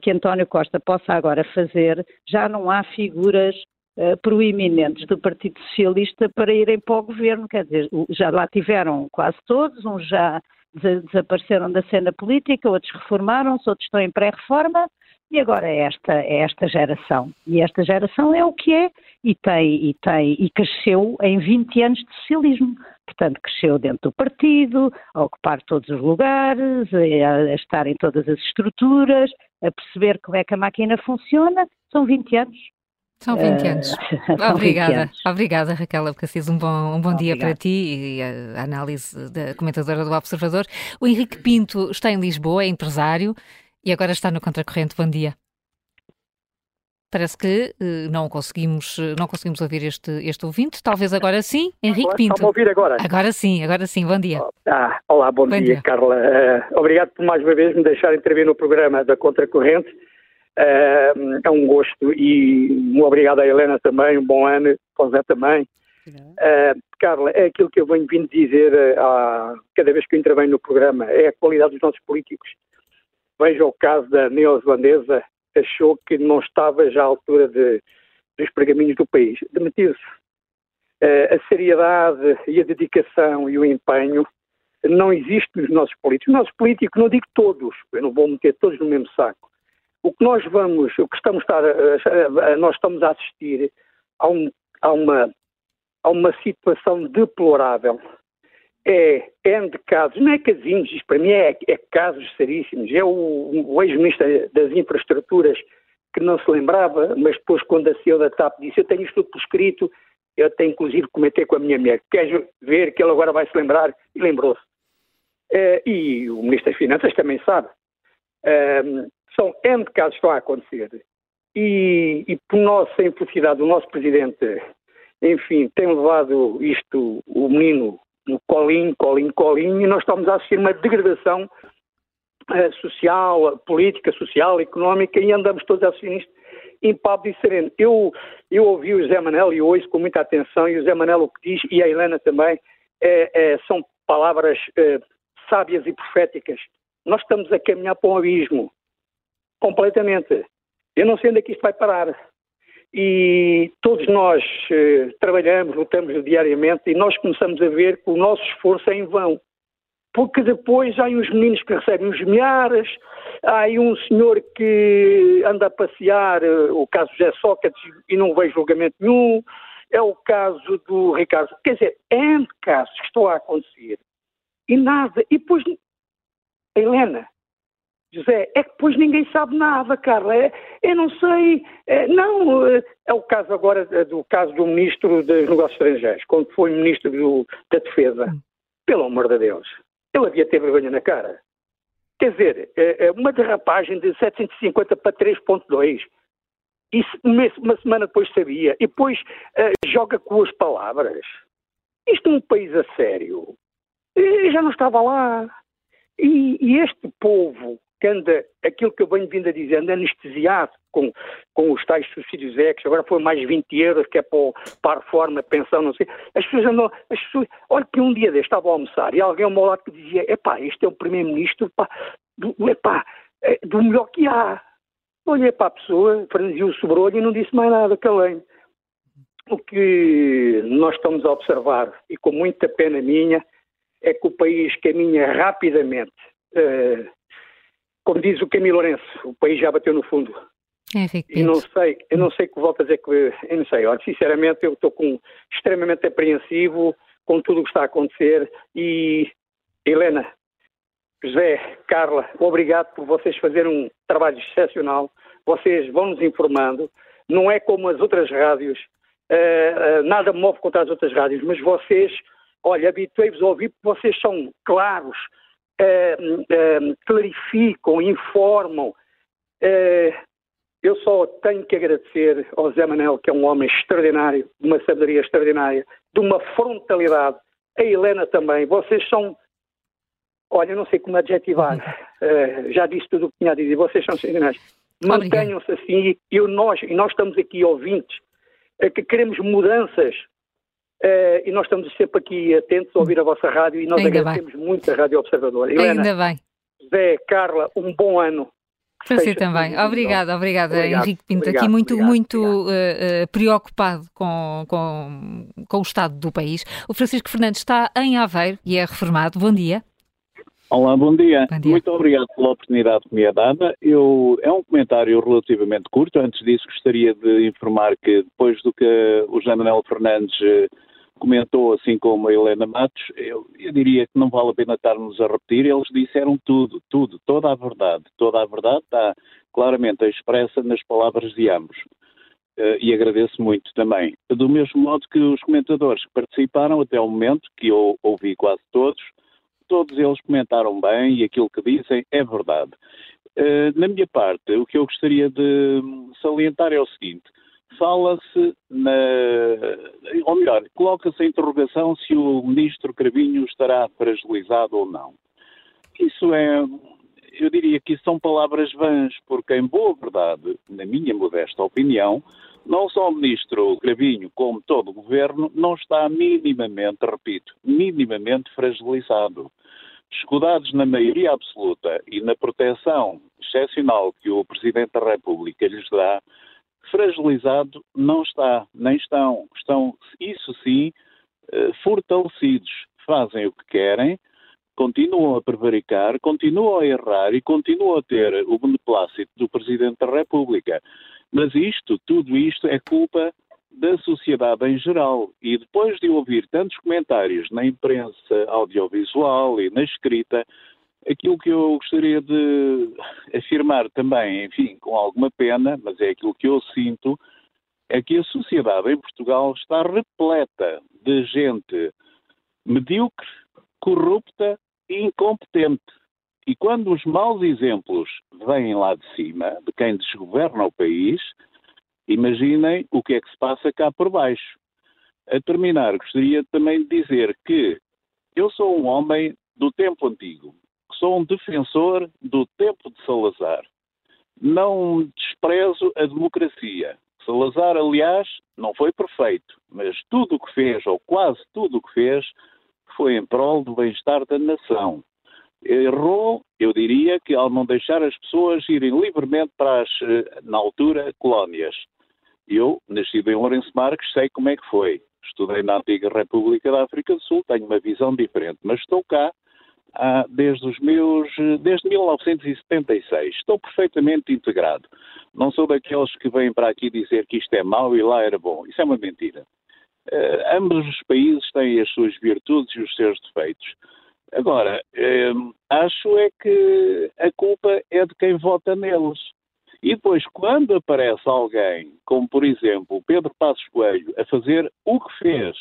que António Costa possa agora fazer, já não há figuras uh, proeminentes do Partido Socialista para irem para o governo, quer dizer, já lá tiveram quase todos, uns já desapareceram da cena política, outros reformaram-se, outros estão em pré-reforma, e agora é esta, é esta geração. E esta geração é o que é, e tem, e tem, e cresceu em 20 anos de socialismo. Portanto, cresceu dentro do partido, a ocupar todos os lugares, a, estar em todas as estruturas, a perceber como é que a máquina funciona, são 20 anos. São 20 anos. Uh, Obrigada. 20 anos. Obrigada, Raquel Abcacis. Um bom, um bom dia para ti e a análise da comentadora do Observador. O Henrique Pinto está em Lisboa, é empresário e agora está no Contracorrente. Bom dia. Parece que uh, não conseguimos, não conseguimos ouvir este, este ouvinte. Talvez agora sim. Henrique olá, Pinto. Estão a ouvir agora? Agora sim, agora sim. Bom dia. Ah, olá, bom, bom dia, dia, Carla. Uh, obrigado por mais uma vez me deixar intervir no programa da Contracorrente. Uh, é um gosto e um obrigado à Helena também, um bom ano, para o Zé também. Uh, Carla, é aquilo que eu venho vindo dizer uh, cada vez que eu intervenho no programa, é a qualidade dos nossos políticos. Veja o caso da neozelandesa achou que não estava já à altura de, dos pergaminhos do país. Demitiu-se. Uh, a seriedade e a dedicação e o empenho não existe nos nossos políticos. Os nossos políticos, não digo todos, eu não vou meter todos no mesmo saco. O que nós vamos, o que estamos a, a, a, nós estamos a assistir a, um, a, uma, a uma situação deplorável é N de casos, não é casinhos, isto para mim é, é casos seríssimos. É o, o ex-ministro das Infraestruturas que não se lembrava, mas depois quando a CEO da TAP disse eu tenho isto tudo por escrito, eu até inclusive comentei com a minha mulher, queres ver que ele agora vai se lembrar? E lembrou-se. Uh, e o Ministro das Finanças também sabe. Uh, são N casos que estão a acontecer. E, e por nossa infelicidade, o nosso Presidente, enfim, tem levado isto, o menino, no colinho, colinho, colinho, e nós estamos a assistir uma degradação uh, social, política, social, económica, e andamos todos a assistir isto impávido e sereno. Eu, eu ouvi o Zé Manel e ouço com muita atenção, e o Zé Manel o que diz, e a Helena também, é, é, são palavras é, sábias e proféticas. Nós estamos a caminhar para um abismo, completamente. Eu não sei onde é que isto vai parar. E todos nós eh, trabalhamos, lutamos diariamente e nós começamos a ver que o nosso esforço é em vão porque depois há uns meninos que recebem os milhares, há um senhor que anda a passear, eh, o caso José Sócrates, e não vejo julgamento nenhum, é o caso do Ricardo. Quer dizer, é casos que estão a acontecer e nada. E depois, Helena, José, é que depois ninguém sabe nada, Carla. É, eu não sei. É, não, é, é o caso agora do caso do ministro dos Negócios Estrangeiros, quando foi ministro do, da Defesa. Hum. Pelo amor de Deus. Ele havia ter vergonha na cara. Quer dizer, é, uma derrapagem de 750 para 3.2. Isso uma semana depois sabia. E depois joga com as palavras. Isto é um país a sério. Eu já não estava lá. E, e este povo que anda, aquilo que eu venho vindo a dizer, anda anestesiado com, com os tais subsídios ex, agora foi mais 20 euros, que é para, para a reforma, pensão, não sei. As pessoas andam, as pessoas, olha que um dia deste estava a almoçar e alguém ao meu lado que dizia, epá, este é o primeiro-ministro, do, epá, é, do melhor que há. Olhei para a pessoa, franziu o sobrolho e não disse mais nada, calei. O que nós estamos a observar, e com muita pena minha, é que o país caminha rapidamente uh, como diz o Camilo Lourenço, o país já bateu no fundo. É, e não sei, eu não sei o que volto a dizer que eu não sei. Olha, sinceramente, eu estou com, extremamente apreensivo com tudo o que está a acontecer e Helena, José, Carla, obrigado por vocês fazerem um trabalho excepcional. Vocês vão nos informando. Não é como as outras rádios, uh, uh, nada move contra as outras rádios, mas vocês, olha, habituei-vos a ouvir porque vocês são claros, clarificam, informam. É, eu só tenho que agradecer ao Zé Manel, que é um homem extraordinário, de uma sabedoria extraordinária, de uma frontalidade. A Helena também. Vocês são. Olha, não sei como adjetivar. Uh, já disse tudo o que tinha a dizer. Vocês são extraordinários. Mantenham-se assim. E nós, e nós estamos aqui ouvintes, uh, que queremos mudanças Uh, e nós estamos sempre aqui atentos a ouvir a vossa rádio e nós Ainda agradecemos bem. muito a Rádio Observador. Helena, Ainda bem. Zé, Carla, um bom ano. Para si também. Obrigada, obrigada, obrigado, Henrique Pinto. Obrigado, aqui muito, obrigado, muito uh, uh, preocupado com, com, com o estado do país. O Francisco Fernandes está em Aveiro e é reformado. Bom dia. Olá, bom dia. bom dia. Muito obrigado pela oportunidade que me é dada. Eu, é um comentário relativamente curto. Antes disso, gostaria de informar que depois do que o José Manuel Fernandes comentou, assim como a Helena Matos, eu, eu, diria que não vale a pena estarmos a repetir, eles disseram tudo, tudo, toda a verdade. Toda a verdade está claramente expressa nas palavras de ambos. Uh, e agradeço muito também. Do mesmo modo que os comentadores que participaram até o momento, que eu ouvi quase todos, todos eles comentaram bem e aquilo que dizem é verdade. Uh, na minha parte, o que eu gostaria de salientar é o seguinte: fala-se na. Ou melhor, coloca-se a interrogação se o ministro Cravinho estará fragilizado ou não. Isso é. Eu diria que isso são palavras vãs, porque, em boa verdade, na minha modesta opinião, não só o ministro Cravinho, como todo o governo, não está minimamente, repito, minimamente fragilizado. Escudados na maioria absoluta e na proteção excepcional que o Presidente da República lhes dá, fragilizado não está, nem estão. Estão, isso sim, eh, fortalecidos. Fazem o que querem, continuam a prevaricar, continuam a errar e continuam a ter o beneplácito do Presidente da República. Mas isto, tudo isto, é culpa da da sociedade em geral. E depois de ouvir tantos comentários na imprensa audiovisual e na escrita, aquilo que eu gostaria de afirmar também, enfim, com alguma pena, mas é aquilo que eu sinto, é que a sociedade em Portugal está repleta de gente medíocre, corrupta e incompetente. E quando os maus exemplos vêm lá de cima, de quem desgoverna o país, imaginem o que é que se passa cá por baixo. A terminar, gostaria também de dizer que eu sou um homem do tempo antigo, sou um defensor do tempo de Salazar. Não desprezo a democracia. Salazar, aliás, não foi perfeito, mas tudo o que fez, ou quase tudo o que fez, foi em prol do bem-estar da nação. Errou, eu diria, que ao não deixar as pessoas irem livremente para as, eh, na altura, colónias. Eu, nascido em Lourenço Marques, sei como é que foi. Estudei na antiga República da África do Sul, tenho uma visão diferente, mas estou cá ah, desde os meus, desde 1976. Estou perfeitamente integrado. Não sou daqueles que vêm para aqui dizer que isto é mau e lá era bom. Isso é uma mentira. Uh, ambos os países têm as suas virtudes e os seus defeitos. Agora, uh, acho é que a culpa é de quem vota neles. E depois, quando aparece alguém, como por exemplo Pedro Passos Coelho, a fazer o que fez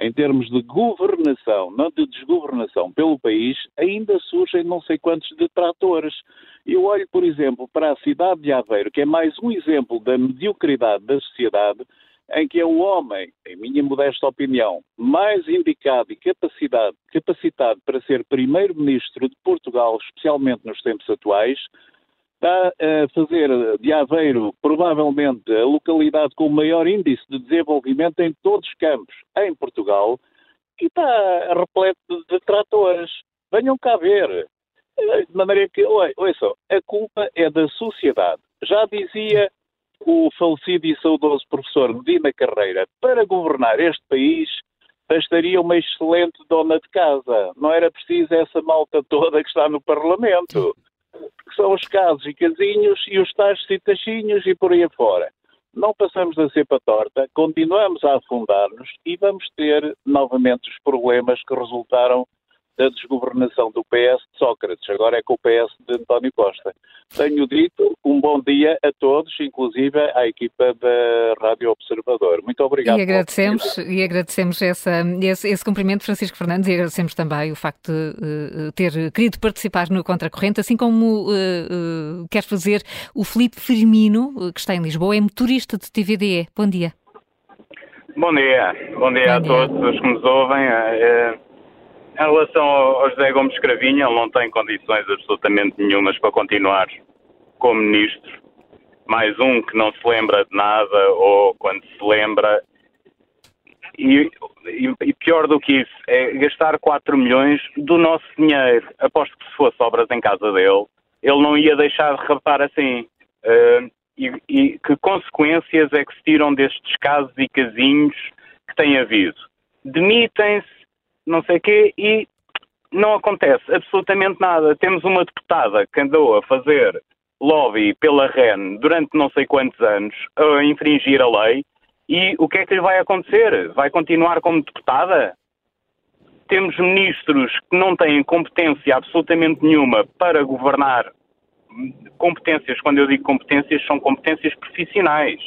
em termos de governação, não de desgovernação pelo país, ainda surgem não sei quantos detratores. Eu olho, por exemplo, para a cidade de Aveiro, que é mais um exemplo da mediocridade da sociedade, em que é o homem, em minha modesta opinião, mais indicado e capacitado para ser primeiro-ministro de Portugal, especialmente nos tempos atuais, está a fazer de Aveiro provavelmente a localidade com o maior índice de desenvolvimento em todos os campos em Portugal e está repleto de tratores. Venham cá ver. De maneira que, ouçam, a culpa é da sociedade. Já dizia o falecido e saudoso professor Medina Carreira, para governar este país bastaria uma excelente dona de casa. Não era preciso essa malta toda que está no Parlamento são os casos e casinhos e os tais citachinhos e por aí afora. Não passamos da cepa torta, continuamos a afundar-nos e vamos ter novamente os problemas que resultaram da desgovernação do PS de Sócrates, agora é com o PS de António Costa. Tenho dito um bom dia a todos, inclusive à equipa da Rádio Observador. Muito obrigado. E agradecemos, e agradecemos essa, esse, esse cumprimento, Francisco Fernandes, e agradecemos também o facto de uh, ter querido participar no Contracorrente, assim como uh, uh, quer fazer o Felipe Firmino, que está em Lisboa, é motorista de TVDE. Bom dia. Bom dia, bom dia bom a dia. todos os que nos ouvem. Em relação ao José Gomes Cravinha, ele não tem condições absolutamente nenhumas para continuar como ministro. Mais um que não se lembra de nada ou quando se lembra. E, e, e pior do que isso, é gastar 4 milhões do nosso dinheiro. Aposto que se fosse obras em casa dele, ele não ia deixar de rapar assim. Uh, e, e que consequências é que se tiram destes casos e casinhos que têm havido? Demitem-se não sei o quê, e não acontece absolutamente nada. Temos uma deputada que andou a fazer lobby pela REN durante não sei quantos anos, a infringir a lei, e o que é que lhe vai acontecer? Vai continuar como deputada? Temos ministros que não têm competência absolutamente nenhuma para governar. Competências, quando eu digo competências, são competências profissionais.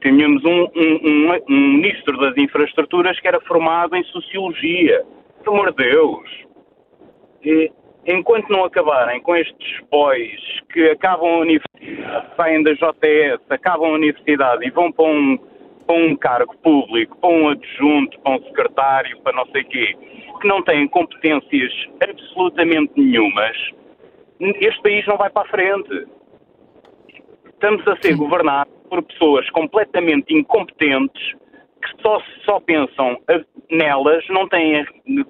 Tínhamos um, um, um, um, ministro das infraestruturas que era formado em sociologia. Pelo amor de Deus. E, enquanto não acabarem com estes boys que acabam a universidade, saem da JS, acabam a universidade e vão para um, para um cargo público, para um adjunto, para um secretário, para não sei quê, que não têm competências absolutamente nenhumas, este país não vai para a frente. Estamos a ser governados por pessoas completamente incompetentes que só, só pensam nelas, não têm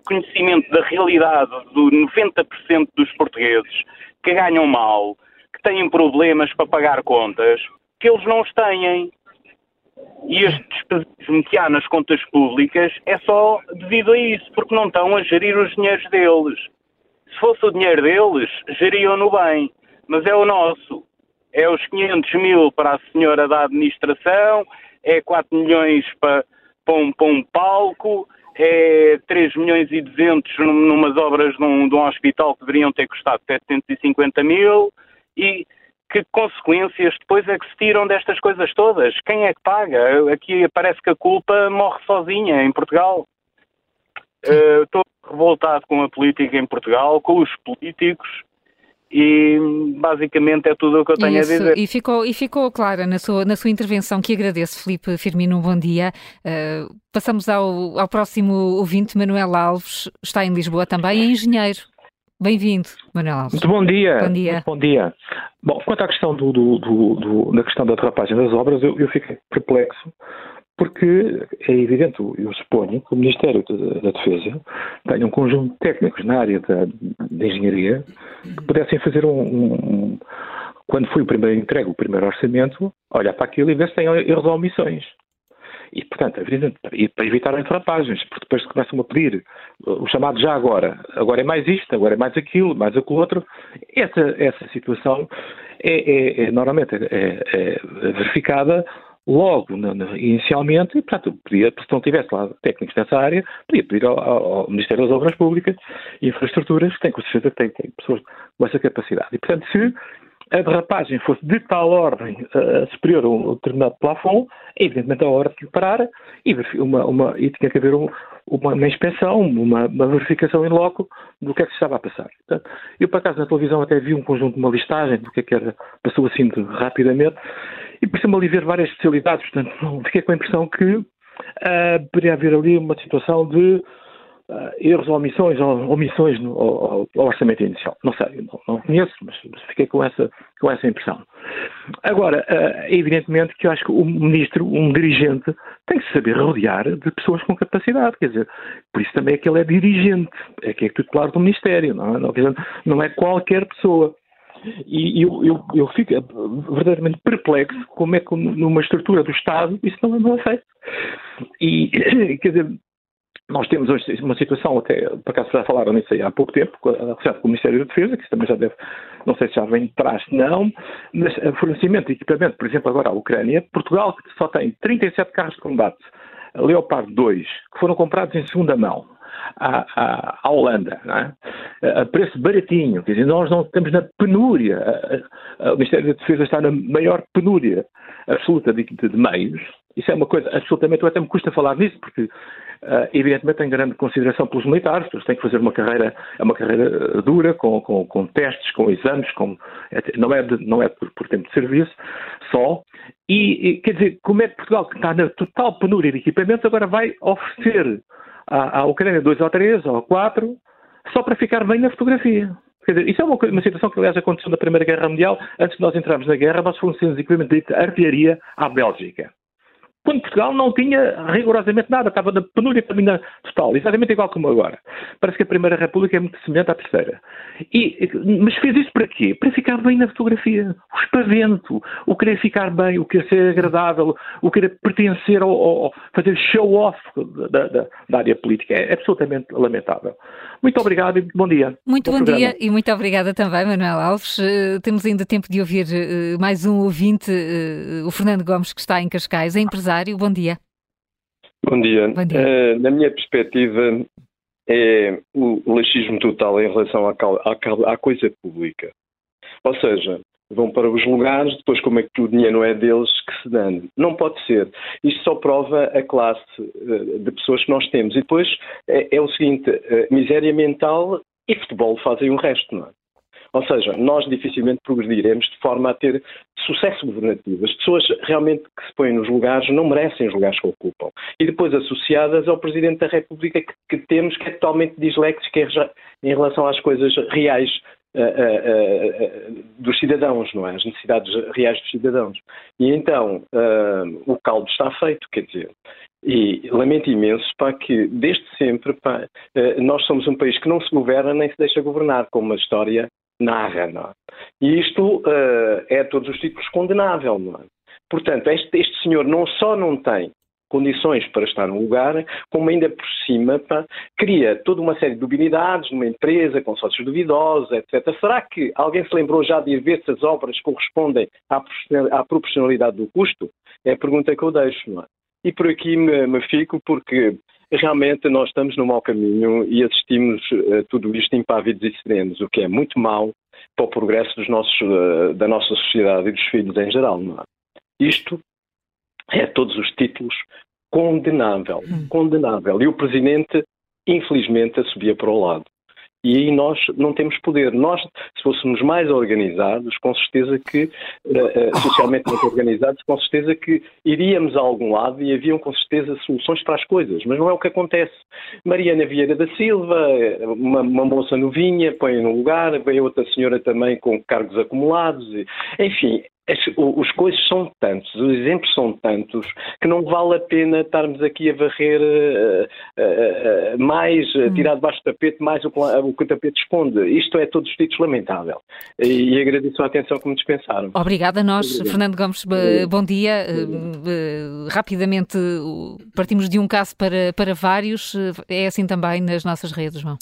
conhecimento da realidade do 90% dos portugueses que ganham mal, que têm problemas para pagar contas, que eles não os têm. E este despesismo que há nas contas públicas é só devido a isso, porque não estão a gerir os dinheiros deles. Se fosse o dinheiro deles, geriam-no bem, mas é o nosso é os 500 mil para a senhora da administração, é 4 milhões para, para, um, para um palco, é 3 milhões e 200 numas obras de um, de um hospital que deveriam ter custado 750 mil e que consequências depois é que se tiram destas coisas todas? Quem é que paga? Aqui parece que a culpa morre sozinha em Portugal. Uh, estou revoltado com a política em Portugal, com os políticos e basicamente é tudo o que eu tenho Isso, a dizer. E ficou, e ficou clara na sua, na sua intervenção, que agradeço, Filipe Firmino, um bom dia. Uh, passamos ao, ao próximo ouvinte, Manuel Alves, está em Lisboa também, é engenheiro. Bem-vindo, Manuel Alves. Muito bom dia. Bom dia. Muito bom dia. Bom, quanto à questão do, do, do, do da questão da derrapagem das obras, eu, eu fiquei perplexo porque é evidente, eu suponho que o Ministério da Defesa tenha um conjunto de técnicos na área da, da engenharia que pudessem fazer um, um, quando foi o primeiro entregue, o primeiro orçamento, olhar para aquilo e ver se tem erros ou omissões. E, portanto, é e para evitar derrapagens, porque depois começam a pedir o chamado já agora, agora é mais isto, agora é mais aquilo, mais aquilo outro. Essa, essa situação é, é, é normalmente é, é verificada logo no, no, inicialmente, portanto, podia, se não tivesse lá técnicos nessa área, podia pedir ao, ao, Ministério das Obras Públicas e Infraestruturas, que tem com certeza tem, tem pessoas com essa capacidade. E, portanto, se a derrapagem fosse de tal ordem uh, superior a um determinado plafond, evidentemente a hora de parar e, uma, uma, e tinha que haver um, uma, uma, inspeção, uma, uma, verificação em loco do que é que se estava a passar. Portanto, eu, por acaso, na televisão até vi um conjunto, uma listagem do que é que era, passou assim de, rapidamente e pareceu-me ali ver várias especialidades, portanto, fiquei com a impressão que uh, poderia haver ali uma situação de uh, erros ou omissões, ou omissões no ao, ao orçamento inicial. Não sei, não, não conheço, mas, fiquei com essa, com essa impressão. Agora, uh, evidentemente que eu acho que o ministro, um dirigente, tem que se saber rodear de pessoas com capacidade, quer dizer, por isso também é que ele é dirigente, é que é tutelar do Ministério, não é, não, dizer, não é qualquer pessoa. E eu, eu, eu, fico verdadeiramente perplexo como é que numa estrutura do Estado isso não, não é feito. E, quer dizer, nós temos hoje uma situação, até, por acaso já falaram nisso aí há pouco tempo, recente com o Ministério da Defesa, que isso também já deve, não sei se já vem de trás, não, mas fornecimento de equipamento, por exemplo, agora à Ucrânia, Portugal só tem 37 carros de combate Leopard 2, que foram comprados em segunda mão à, à, Holanda, é? a preço baratinho, quer dizer, nós não estamos na penúria, o Ministério da Defesa está na maior penúria absoluta de, de, de meios, isso é uma coisa, absolutamente, até me custa falar nisso, porque uh, evidentemente tenho grande consideração pelos militares, eles têm que fazer uma carreira, é uma carreira dura, com, com, com testes, com exames, com, não é, de, não é por, por, tempo de serviço só, e, e, quer dizer, como é que Portugal, que está na total penúria de equipamentos, agora vai oferecer à, à Ucrânia dois ou três ou quatro, só para ficar bem na fotografia. Quer dizer, isso é uma, uma, situação que, aliás, aconteceu na Primeira Guerra Mundial. Antes de nós entrarmos na guerra, nós fornecemos equipamento de artilharia à Bélgica quando Portugal não tinha rigorosamente nada, estava na penúria família total, exatamente igual como agora. Parece que a Primeira República é muito semelhante à Terceira. E, mas fez isso para quê? Para ficar bem na fotografia. O espavento, o querer ficar bem, o querer ser agradável, o querer pertencer ao, ao fazer show-off da, da, da, área política. É absolutamente lamentável. Muito obrigado e bom dia. Muito bom, bom dia e muito obrigada também, Manuel Alves. Uh, temos ainda tempo de ouvir uh, mais um ouvinte, uh, o Fernando Gomes, que está em Cascais, é empresário. Bom dia. Bom dia. Bom dia. na minha perspectiva, é o laxismo total em relação à, à, à coisa pública. Ou seja, vão para os lugares, depois como é que o dinheiro não é deles que se dão. Não pode ser. Isto só prova a classe uh, de pessoas que nós temos. E depois é, é o seguinte, uh, miséria mental e futebol fazem o resto, não é? Ou seja, nós dificilmente progrediremos de forma a ter sucesso governativo. As pessoas realmente que se põem nos lugares não merecem os lugares que ocupam. E depois associadas ao Presidente da República que, que temos, que é totalmente disléxico em relação às coisas reais Uh, uh, uh, dos cidadãos, não é? As necessidades reais dos cidadãos. E então o caldo está feito, quer dizer. E lamento imenso para que, desde sempre, pá, nós somos um país que não se governa nem se deixa governar, como a história narra, não é? E isto é a todos os títulos condenável, não é? Portanto, este, este senhor não só não tem condições para estar no lugar, como ainda por cima pá, cria toda uma série de dubiedades numa empresa com sócios duvidosos, etc. Será que alguém se lembrou já de ver se as obras correspondem à proporcionalidade do custo? É a pergunta que eu deixo, não é? E por aqui me, me fico porque realmente nós estamos no mau caminho e assistimos a tudo isto impávidos e serenos, o que é muito mau para o progresso dos nossos, eh, da nossa sociedade e dos filhos em geral. É? Isto é todos os títulos condenável, hum. condenável. E o Presidente, infelizmente, subia para o lado. E aí nós não temos poder. Nós, se fôssemos mais organizados, com certeza que, uh, uh, socialmente mais organizados, com certeza que iríamos a algum lado e haviam com certeza soluções para as coisas. Mas não é o que acontece. Mariana Vieira da Silva, uma, uma moça novinha, põe no lugar, vem outra senhora também com cargos acumulados. Enfim, as, os coisas são tantos, os exemplos são tantos, que não vale a pena estarmos aqui a varrer uh, uh, uh, mais, a tirar debaixo do tapete mais o, o, que o tapete esconde. Isto é todos os títulos lamentável. E, e, agradeço a atenção que me dispensaram. Obrigada a nós, Obrigado. Fernando Gomes. Bom dia. Rapidamente partimos de um caso para, para vários. É assim também nas nossas redes, João.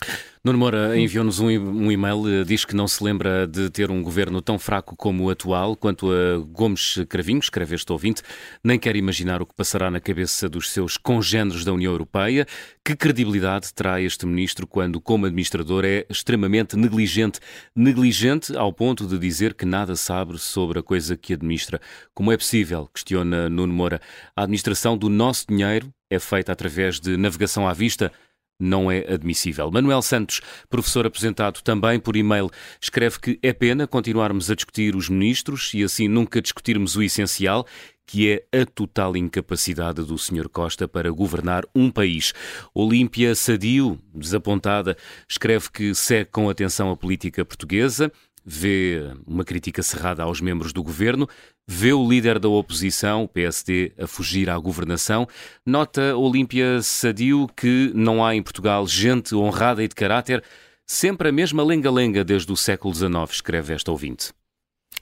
Nuno Moura enviou-nos um, um e-mail, diz que não se lembra de ter um governo tão fraco como o atual, quanto a Gomes Cravinho, escreve este ouvinte, nem quer imaginar o que passará na cabeça dos seus congêneres da União Europeia. Que credibilidade terá este ministro quando, como administrador, é extremamente negligente? Negligente ao ponto de dizer que nada sabe sobre a coisa que administra. Como é possível, questiona Nuno Moura, a administração do nosso dinheiro é feita através de navegação à vista? Não é admissível. Manuel Santos, professor apresentado também por e-mail, escreve que é pena continuarmos a discutir os ministros e assim nunca discutirmos o essencial, que é a total incapacidade do Sr. Costa para governar um país. Olímpia Sadio, desapontada, escreve que segue com atenção a política portuguesa vê uma crítica cerrada aos membros do governo, vê o líder da oposição, o PSD, a fugir à governação. Nota Olímpia Sadio que não há em Portugal gente honrada e de caráter, sempre a mesma lenga-lenga desde o século XIX, escreve esta ouvinte.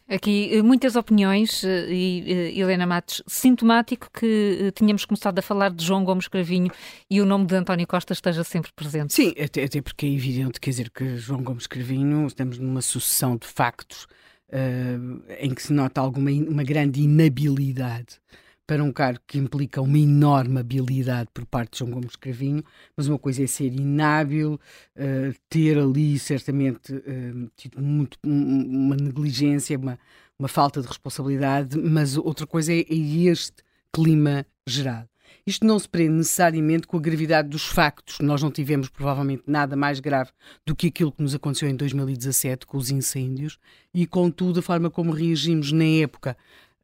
Aqui eh, muitas opiniões eh, e eh, Helena Matos, sintomático que tínhamos começado a falar de João Gomes Cravinho e o nome de António Costa esteja sempre presente. Sim, até, até porque é evidente, quer dizer, que João Gomes Cravinho, estamos numa sucessão de factos uh, em que se nota alguma uma grande inabilidade para um cargo que implica uma enorme habilidade por parte de João Gomes Cravinho, mas uma coisa é ser inábil, uh, ter ali certamente uh, tido muito, uma negligência, uma, uma falta de responsabilidade, mas outra coisa é, é este clima gerado. Isto não se prende necessariamente com a gravidade dos factos. Nós não tivemos provavelmente nada mais grave do que aquilo que nos aconteceu em 2017 com os incêndios e, contudo, a forma como reagimos na época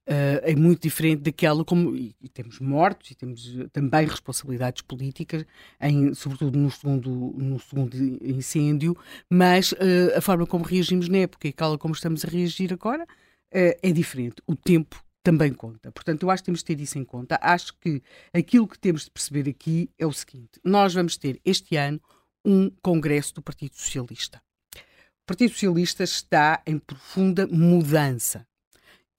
Uh, é muito diferente daquela como e, temos mortos e temos também responsabilidades políticas em, sobretudo no segundo no segundo incêndio mas uh, a forma como reagimos na época e aquela como estamos a reagir agora uh, é diferente. O tempo também conta. Portanto eu acho que temos de ter isso em conta. Acho que aquilo que temos de perceber aqui é o seguinte. Nós vamos ter este ano um congresso do Partido Socialista. O Partido Socialista está em profunda mudança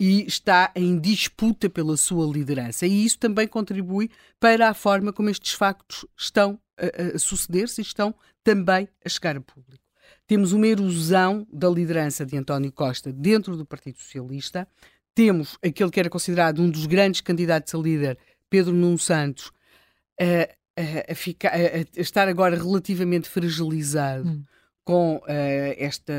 e está em disputa pela sua liderança. E isso também contribui para a forma como estes factos estão a, a suceder-se e estão também a chegar a público. Temos uma erosão da liderança de António Costa dentro do Partido Socialista. Temos aquele que era considerado um dos grandes candidatos a líder, Pedro Nuno Santos, a, a, ficar, a estar agora relativamente fragilizado. Hum com uh, esta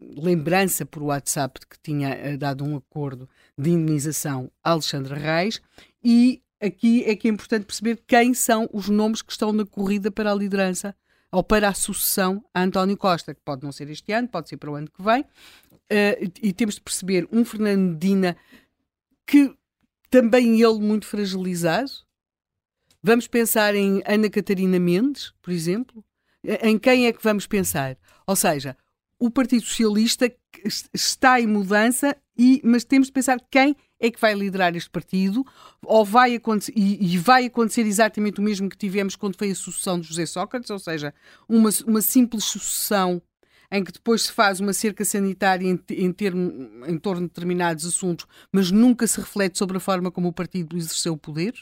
lembrança por WhatsApp de que tinha uh, dado um acordo de indenização a Alexandre Reis e aqui é que é importante perceber quem são os nomes que estão na corrida para a liderança ou para a sucessão a António Costa, que pode não ser este ano, pode ser para o ano que vem, uh, e temos de perceber um Fernando que também ele muito fragilizado. Vamos pensar em Ana Catarina Mendes, por exemplo, em quem é que vamos pensar? Ou seja, o Partido Socialista está em mudança, e, mas temos de pensar quem é que vai liderar este partido, ou vai acontecer, e, e, vai acontecer exatamente o mesmo que tivemos quando foi a sucessão de José Sócrates, ou seja, uma, uma simples sucessão em que depois se faz uma cerca sanitária em, em, termo, em torno de determinados assuntos, mas nunca se reflete sobre a forma como o partido exerceu o poder,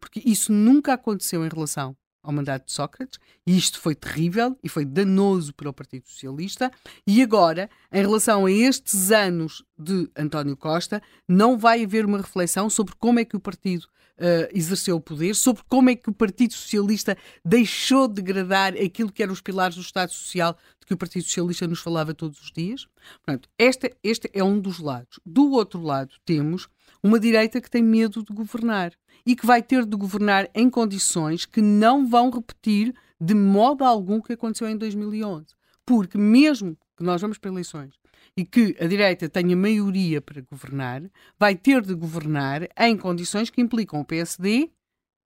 porque isso nunca aconteceu em relação ao mandato de Sócrates, e isto foi terrível e foi danoso para o Partido Socialista. E agora, em relação a estes anos de António Costa, não vai haver uma reflexão sobre como é que o partido uh, exerceu o poder, sobre como é que o Partido Socialista deixou de degradar aquilo que eram os pilares do Estado Social de que o Partido Socialista nos falava todos os dias. Portanto, este, este é um dos lados. Do outro lado, temos uma direita que tem medo de governar e que vai ter de governar em condições que não vão repetir de modo algum o que aconteceu em 2011. Porque mesmo que nós vamos para eleições e que a direita tenha maioria para governar, vai ter de governar em condições que implicam o PSD,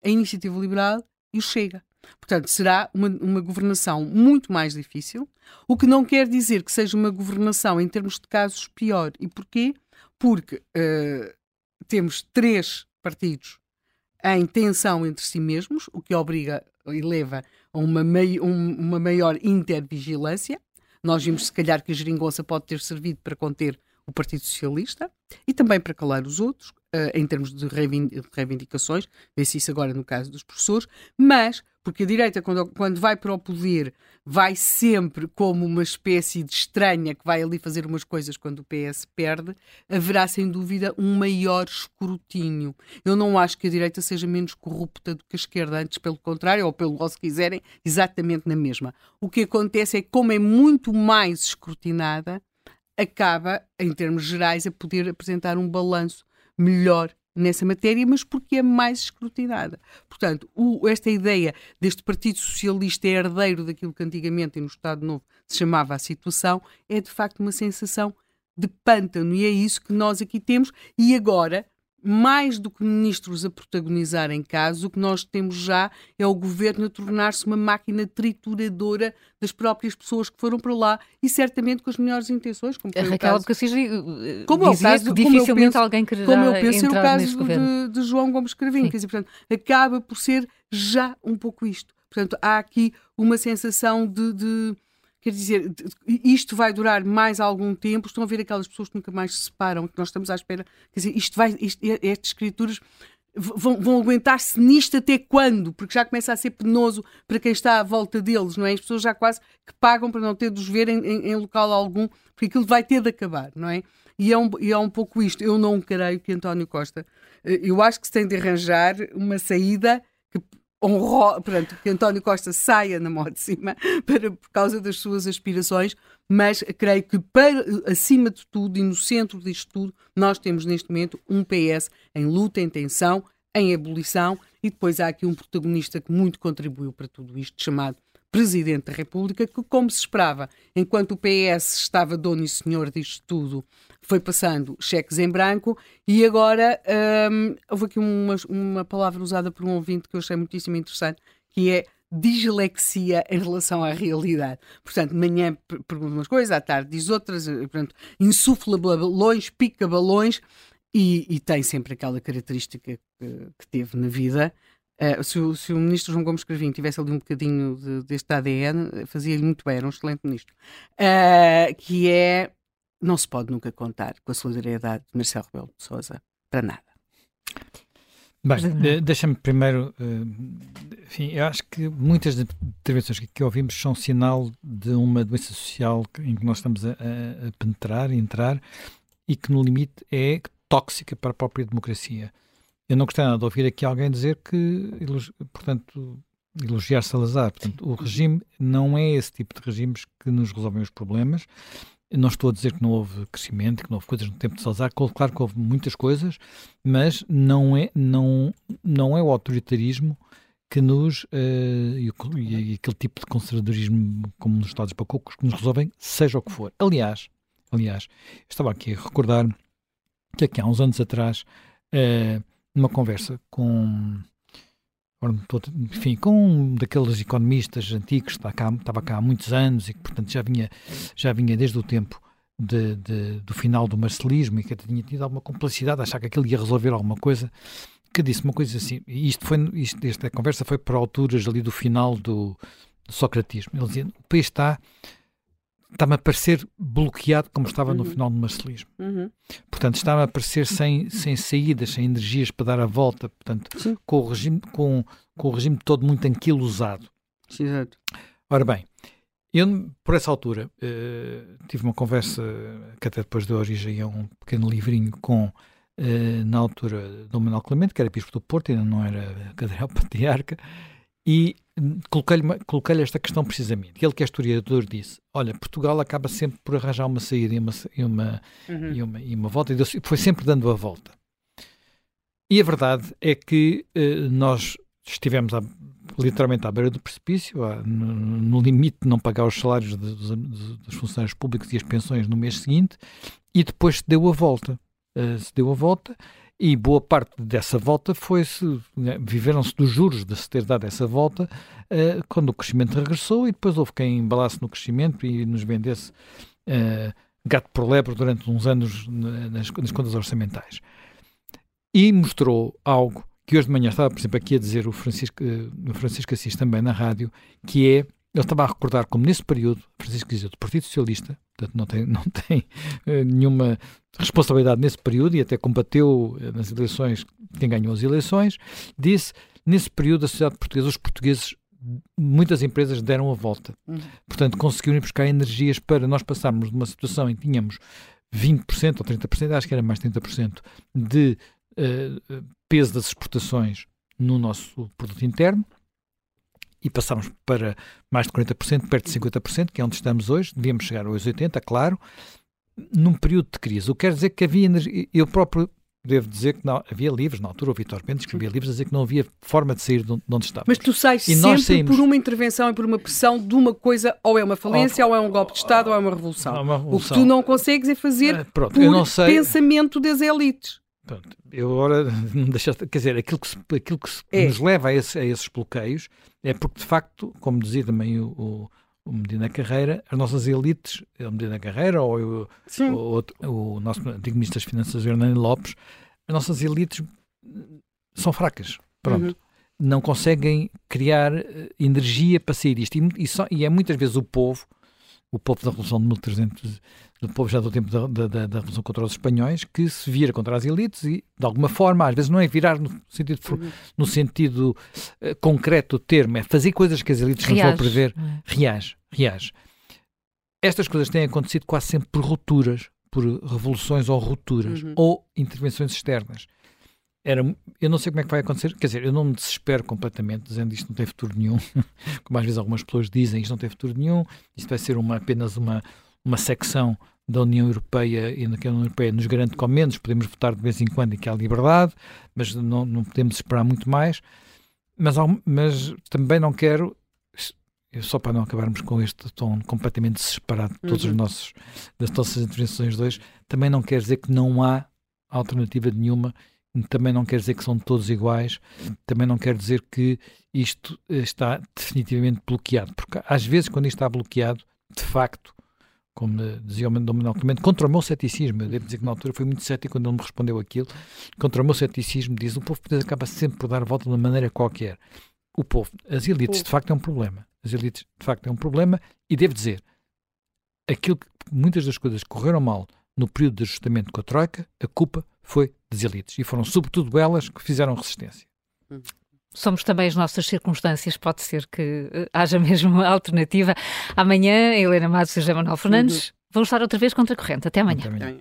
a Iniciativa Liberal e o Chega. Portanto, será uma, uma governação muito mais difícil, o que não quer dizer que seja uma governação em termos de casos pior. E porquê? Porque uh, temos três partidos em tensão entre si mesmos, o que obriga e leva a uma, mei, um, uma maior intervigilância. Nós vimos, se calhar, que a geringonça pode ter servido para conter o Partido Socialista e também para calar os outros, uh, em termos de reivindicações, vê-se isso agora no caso dos professores, mas porque a direita, quando, quando vai para o poder, vai sempre como uma espécie de estranha que vai ali fazer umas coisas quando o PS perde, haverá sem dúvida um maior escrutínio. Eu não acho que a direita seja menos corrupta do que a esquerda, antes pelo contrário, ou pelo se quiserem, exatamente na mesma. O que acontece é que, como é muito mais escrutinada, acaba, em termos gerais, a poder apresentar um balanço melhor nessa matéria, mas porque é mais escrutinada. Portanto, o, esta ideia deste Partido Socialista é herdeiro daquilo que antigamente no Estado Novo se chamava a situação, é de facto uma sensação de pântano e é isso que nós aqui temos. E agora, mais do que ministros a protagonizarem casos, o que nós temos já é o governo a tornar-se uma máquina trituradora das próprias pessoas que foram para lá e certamente com as melhores intenções. Como a Raquel Abcacis eh, como dizia é o caso, que dificilmente penso, alguém quererá Como eu penso é o caso de, de, João Gomes Cravinho. Quer dizer, portanto, acaba por ser já um pouco isto. Portanto, há aqui uma sensação de, de Quer dizer, isto vai durar mais algum tempo. Estão a ver aquelas pessoas que nunca mais se separam, que nós estamos à espera. Quer dizer, isto vai, isto, estas escrituras vão, vão aguentar-se nisto até quando? Porque já começa a ser penoso para quem está à volta deles, não é? As pessoas já quase que pagam para não ter de os ver em, em, em local algum, porque aquilo vai ter de acabar, não é? E é, um, e é um pouco isto. Eu não creio que António Costa. Eh, eu acho que se tem de arranjar uma saída que honro, portanto, que António Costa saia na mão de cima para, por causa das suas aspirações, mas creio que, para, acima de tudo e no centro disto tudo, nós temos neste momento um PS em luta, em tensão, em ebulição, e depois há aqui um protagonista que muito contribuiu para tudo isto, chamado Presidente da República, que, como se esperava, enquanto o PS estava dono e senhor disto tudo, foi passando cheques em branco e agora hum, houve aqui uma, uma palavra usada por um ouvinte que eu achei muitíssimo interessante, que é dislexia em relação à realidade. Portanto, de manhã pergunta umas coisas, à tarde diz outras, eh, portanto, insufla balões, pica balões e, e tem sempre aquela característica que, que teve na vida Uh, se, o, se, o, ministro João Gomes Cravinho tivesse ali um bocadinho de, deste ADN, fazia-lhe muito bem, era um excelente ministro. Uh, que é, não se pode nunca contar com a solidariedade de Marcelo Rebelo de Sousa para nada. Bem, deixa-me primeiro, uh, enfim, eu acho que muitas intervenções que, que ouvimos são sinal de uma doença social em que nós estamos a, a, a penetrar, a entrar, e que no limite é tóxica para a própria democracia. Eu não gostei nada de ouvir aqui alguém dizer que, portanto, elogiar Salazar. Portanto, o regime não é esse tipo de regimes que nos resolvem os problemas. não estou a dizer que não houve crescimento, que não houve coisas no tempo de Salazar. Claro que houve muitas coisas, mas não é, não, não é o autoritarismo que nos, uh, e, e, aquele tipo de conservadorismo como nos Estados Bacocos, que nos resolvem, seja o que for. Aliás, aliás, estava aqui a recordar que aqui há uns anos atrás uh, numa conversa com enfim, com um daqueles economistas antigos que cá, estava cá há muitos anos e que, portanto, já vinha, já vinha desde o tempo de, de, do final do marcelismo e que tinha tido alguma complexidade a achar que aquilo ia resolver alguma coisa, que disse uma coisa assim, e isto foi, isto, esta conversa foi para alturas ali do final do, do socratismo. Ele dizia, o país está está-me a parecer bloqueado como estava no uhum. final do marcelismo. Uhum. Portanto, está-me a parecer sem, sem saídas, sem energias para dar a volta, portanto, com o, regime, com, com o regime todo muito anquilosado. Exato. Ora bem, eu, por essa altura, uh, tive uma conversa que até depois deu origem a um pequeno livrinho com, uh, na altura, Dom Manuel Clemente, que era bispo do Porto, ainda não era cadeira patriarca, e coloquei-lhe coloquei esta questão precisamente. Ele, que é historiador, disse: Olha, Portugal acaba sempre por arranjar uma saída e uma, e uma, uhum. e uma, e uma volta, e foi sempre dando a volta. E a verdade é que uh, nós estivemos a, literalmente à beira do precipício, no, no, limite de não pagar os salários de, de, de, dos funcionários públicos e as pensões no mês seguinte, e depois se deu a volta. Uh, se deu a volta e boa parte dessa volta foi-se, né, viveram-se dos juros de se ter dado essa volta uh, quando o crescimento regressou e depois houve quem embalasse no crescimento e nos vendesse uh, gato por lebre durante uns anos nas, nas, contas orçamentais. E mostrou algo que hoje de manhã estava, por exemplo, aqui a dizer o Francisco, uh, o Francisco Assis também na rádio, que é, ele estava a recordar como nesse período, Francisco dizia, do Partido Socialista, portanto não tem, não tem uh, nenhuma responsabilidade nesse período e até combateu uh, nas eleições quem ganhou as eleições, disse, nesse período a sociedade portuguesa, os portugueses, muitas empresas deram a volta. Uhum. Portanto, conseguiram buscar energias para nós passarmos de uma situação em que tínhamos 20% ou 30%, acho que era mais 30%, de uh, peso das exportações no nosso produto interno, e passámos para mais de 40%, perto de 50%, que é onde estamos hoje, devíamos chegar aos 80%, claro, num período de crise. O que quer dizer que havia energia, eu próprio devo dizer que não, havia livros, na altura o Vitor Pentes escrevia livros a dizer que não havia forma de sair de onde estava. Mas tu sais e sempre saímos... por uma intervenção e por uma pressão de uma coisa, ou é uma falência, ou, ou é um golpe de Estado, ou é uma revolução. Uma revolução. O que tu não consegues é fazer é, pronto, por pensamento das elites. Pronto, eu agora deixaste, quer dizer, aquilo que, se, aquilo que se, é. nos leva a, esse, a, esses bloqueios é porque, de facto, como dizia também o, o, o Medina Carreira, as nossas elites, o Medina Carreira ou o, o, o, nosso antigo Ministro das Finanças, Hernani Lopes, as nossas elites são fracas. Pronto. Uhum. Não conseguem criar eh, energia para sair disto. E, e, só, e é muitas vezes o povo, o povo da Revolução de 1300 do povo já do tempo da, da, da, Revolução contra os Espanhóis, que se vira contra as elites e, de alguma forma, às vezes não é virar no sentido, uhum. no sentido uh, concreto do termo, é fazer coisas que as elites reage. não vão prever. Uhum. Reage, reage. Estas coisas têm acontecido quase sempre por rupturas, por revoluções ou rupturas, uhum. ou intervenções externas. Era, eu não sei como é que vai acontecer, quer dizer, eu não me desespero completamente dizendo isto não tem futuro nenhum, como às vezes algumas pessoas dizem, isto não tem futuro nenhum, isto vai ser uma, apenas uma, uma secção da União Europeia e na que a União Europeia nos garante com menos, podemos votar de vez em quando e que há liberdade, mas não, não podemos esperar muito mais. Mas, mas também não quero, só para não acabarmos com este tom completamente separado de todos uhum. os nossos, das nossas intervenções dois, também não quer dizer que não há alternativa nenhuma, também não quer dizer que são todos iguais, também não quer dizer que isto está definitivamente bloqueado, porque às vezes quando isto está bloqueado, de facto, como dizia o Dom Manuel Clemente, contra o meu ceticismo. Eu devo dizer que na altura foi muito cético quando ele me respondeu aquilo. Contra o meu ceticismo, diz: o povo português acaba sempre por dar a volta de uma maneira qualquer. O povo, as elites, de facto, é um problema. As elites, de facto, é um problema. E devo dizer, aquilo que, muitas das coisas que correram mal no período de ajustamento com a Troika, a culpa foi das elites. E foram, sobretudo, elas que fizeram resistência. Hum somos também as nossas circunstâncias, pode ser que uh, haja mesmo uma alternativa. Amanhã, Helena Matos e José Manuel Fernandes uhum. vão estar outra vez contra a corrente. Até amanhã. Até amanhã.